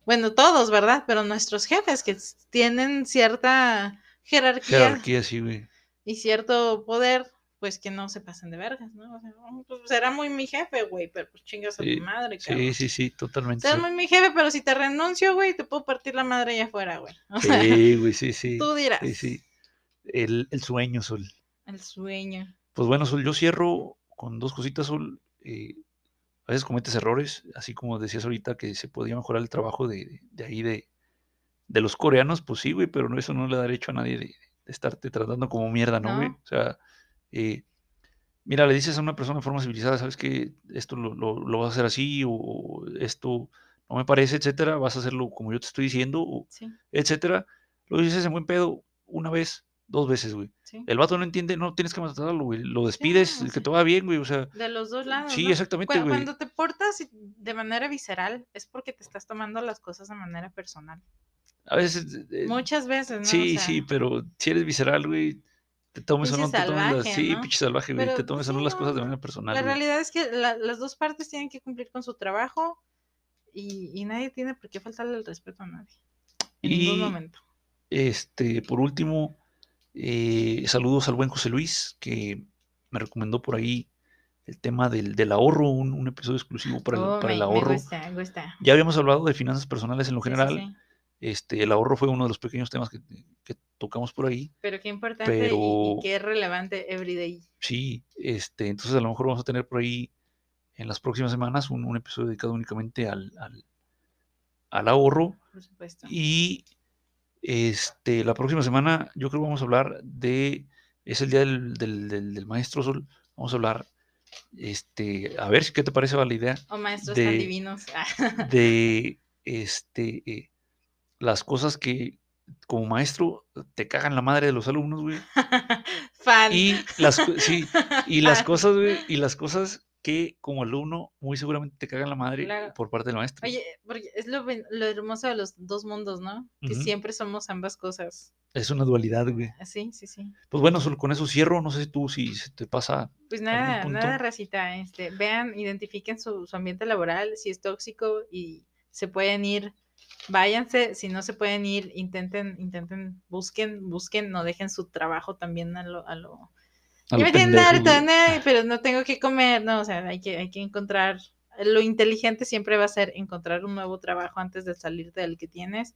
bueno, todos, ¿verdad? Pero nuestros jefes que tienen cierta jerarquía, Jerarquía, sí, güey. y cierto poder, pues que no se pasen de vergas, ¿no? O sea, "Oh, pues, será muy mi jefe, güey, pero pues chingas a Sí, tu madre, Sí, cabrón. sí, sí, totalmente. Serás muy mi jefe, pero si te renuncio, güey, te puedo partir la madre allá afuera, güey. O sea, Sí, güey, sí, sí. tú dirás. Sí, sí. El, el sueño, Sol. El sueño. Pues bueno, Sol, yo cierro con dos cositas, Sol. Eh, a veces cometes errores, así como decías ahorita que se podía mejorar el trabajo de, ahí de, de los coreanos, pues sí, güey, pero no, eso no le da derecho a nadie de, de estarte tratando como mierda, ¿no, güey? O sea, eh, mira, le dices a una persona de forma civilizada, sabes que esto lo, lo- lo vas a hacer así, o esto no me parece, etcétera, vas a hacerlo como yo te estoy diciendo, o Sí, etcétera. Lo dices en buen pedo una vez, dos veces, güey. sí. El vato no entiende, no tienes que matarlo, güey. Lo despides, o que te va bien, güey. O sea, De los dos lados. sí, ¿no? exactamente, güey. Cuando te portas de manera visceral es porque te estás tomando las cosas de manera personal. A veces. eh, Muchas veces, ¿no? O sí, sea, sí, pero si eres visceral, güey, te tomes o no te tomes las. salvaje, Sí, ¿no? pinche salvaje, güey. Te tomes o no sí, las no, cosas de no. manera personal. La güey. realidad es que la- las dos partes tienen que cumplir con su trabajo y, y nadie tiene por qué faltarle el respeto a nadie. En ningún Y- momento. Este, por último, eh, saludos al buen José Luis, que me recomendó por ahí el tema del, del ahorro, un, un episodio exclusivo para, el- Oh, para me, el me ahorro. gusta, me gusta. Ya habíamos hablado de finanzas personales en lo Sí, sí, general. sí. Este, el ahorro fue uno de los pequeños temas que, que tocamos por ahí. Pero qué importante y- y, Pero- qué relevante everyday. Sí, este, entonces a lo mejor vamos a tener por ahí en las próximas semanas un, un episodio dedicado únicamente al, al, al ahorro. Por supuesto. Y este, la próxima semana yo creo que vamos a hablar de, es el día del, del, del- del maestro Sol, vamos a hablar, este, a ver si qué te parece va la idea O maestros de- tan divinos. de este, eh, las cosas que como maestro te cagan la madre de los alumnos, güey. Fan. Y las, sí, y las cosas, güey, y las cosas que como alumno muy seguramente te cagan la madre Claro. por parte del maestro. Oye, porque es lo, lo hermoso de los dos mundos, ¿no? Que siempre somos ambas cosas. Es una dualidad, güey. Sí, sí, sí. Pues bueno, Sol, con eso cierro. No sé si tú, si se te pasa. Pues ¿Algún nada, nada, racita. Este, vean, identifiquen su, su ambiente laboral, si es tóxico y se pueden ir, váyanse. Si no se pueden ir, intenten, intenten, busquen, busquen, no dejen su trabajo también a lo, a lo. Ya me tienen harta, pero no tengo que comer, no, o sea, hay que, hay que encontrar. Lo inteligente siempre va a ser encontrar un nuevo trabajo antes de salirte del que tienes.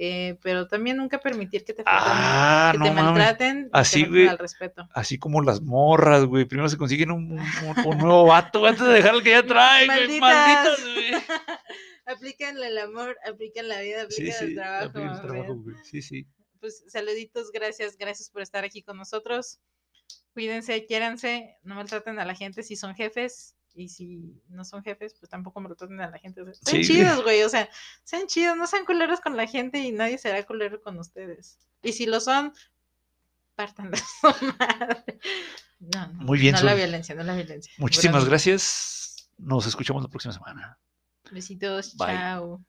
eh, pero también nunca permitir que te Ah, que no te maltraten, Así, güey. al respeto. Así como las morras, güey. Primero se consiguen un, un- un- un nuevo vato antes de dejar el que ya traen, güey. Malditas. Güey. aplican el amor, aplican la vida, Sí, aplican el sí. trabajo. aplica el trabajo, güey. Sí, sí. Pues saluditos, gracias, gracias por estar aquí con nosotros. Cuídense, quiéranse, no maltraten a la gente si son jefes. Y si no son jefes, pues tampoco maltraten a la gente. o sea, sean Sí, chidos, güey. O sea, sean chidos, no sean culeros con la gente y nadie será culero con ustedes. Y si lo son, partan de su madre. No, no, Muy bien, No la violencia, no la violencia. Muchísimas gracias. Nos escuchamos la próxima semana. Besitos, Bye. chao.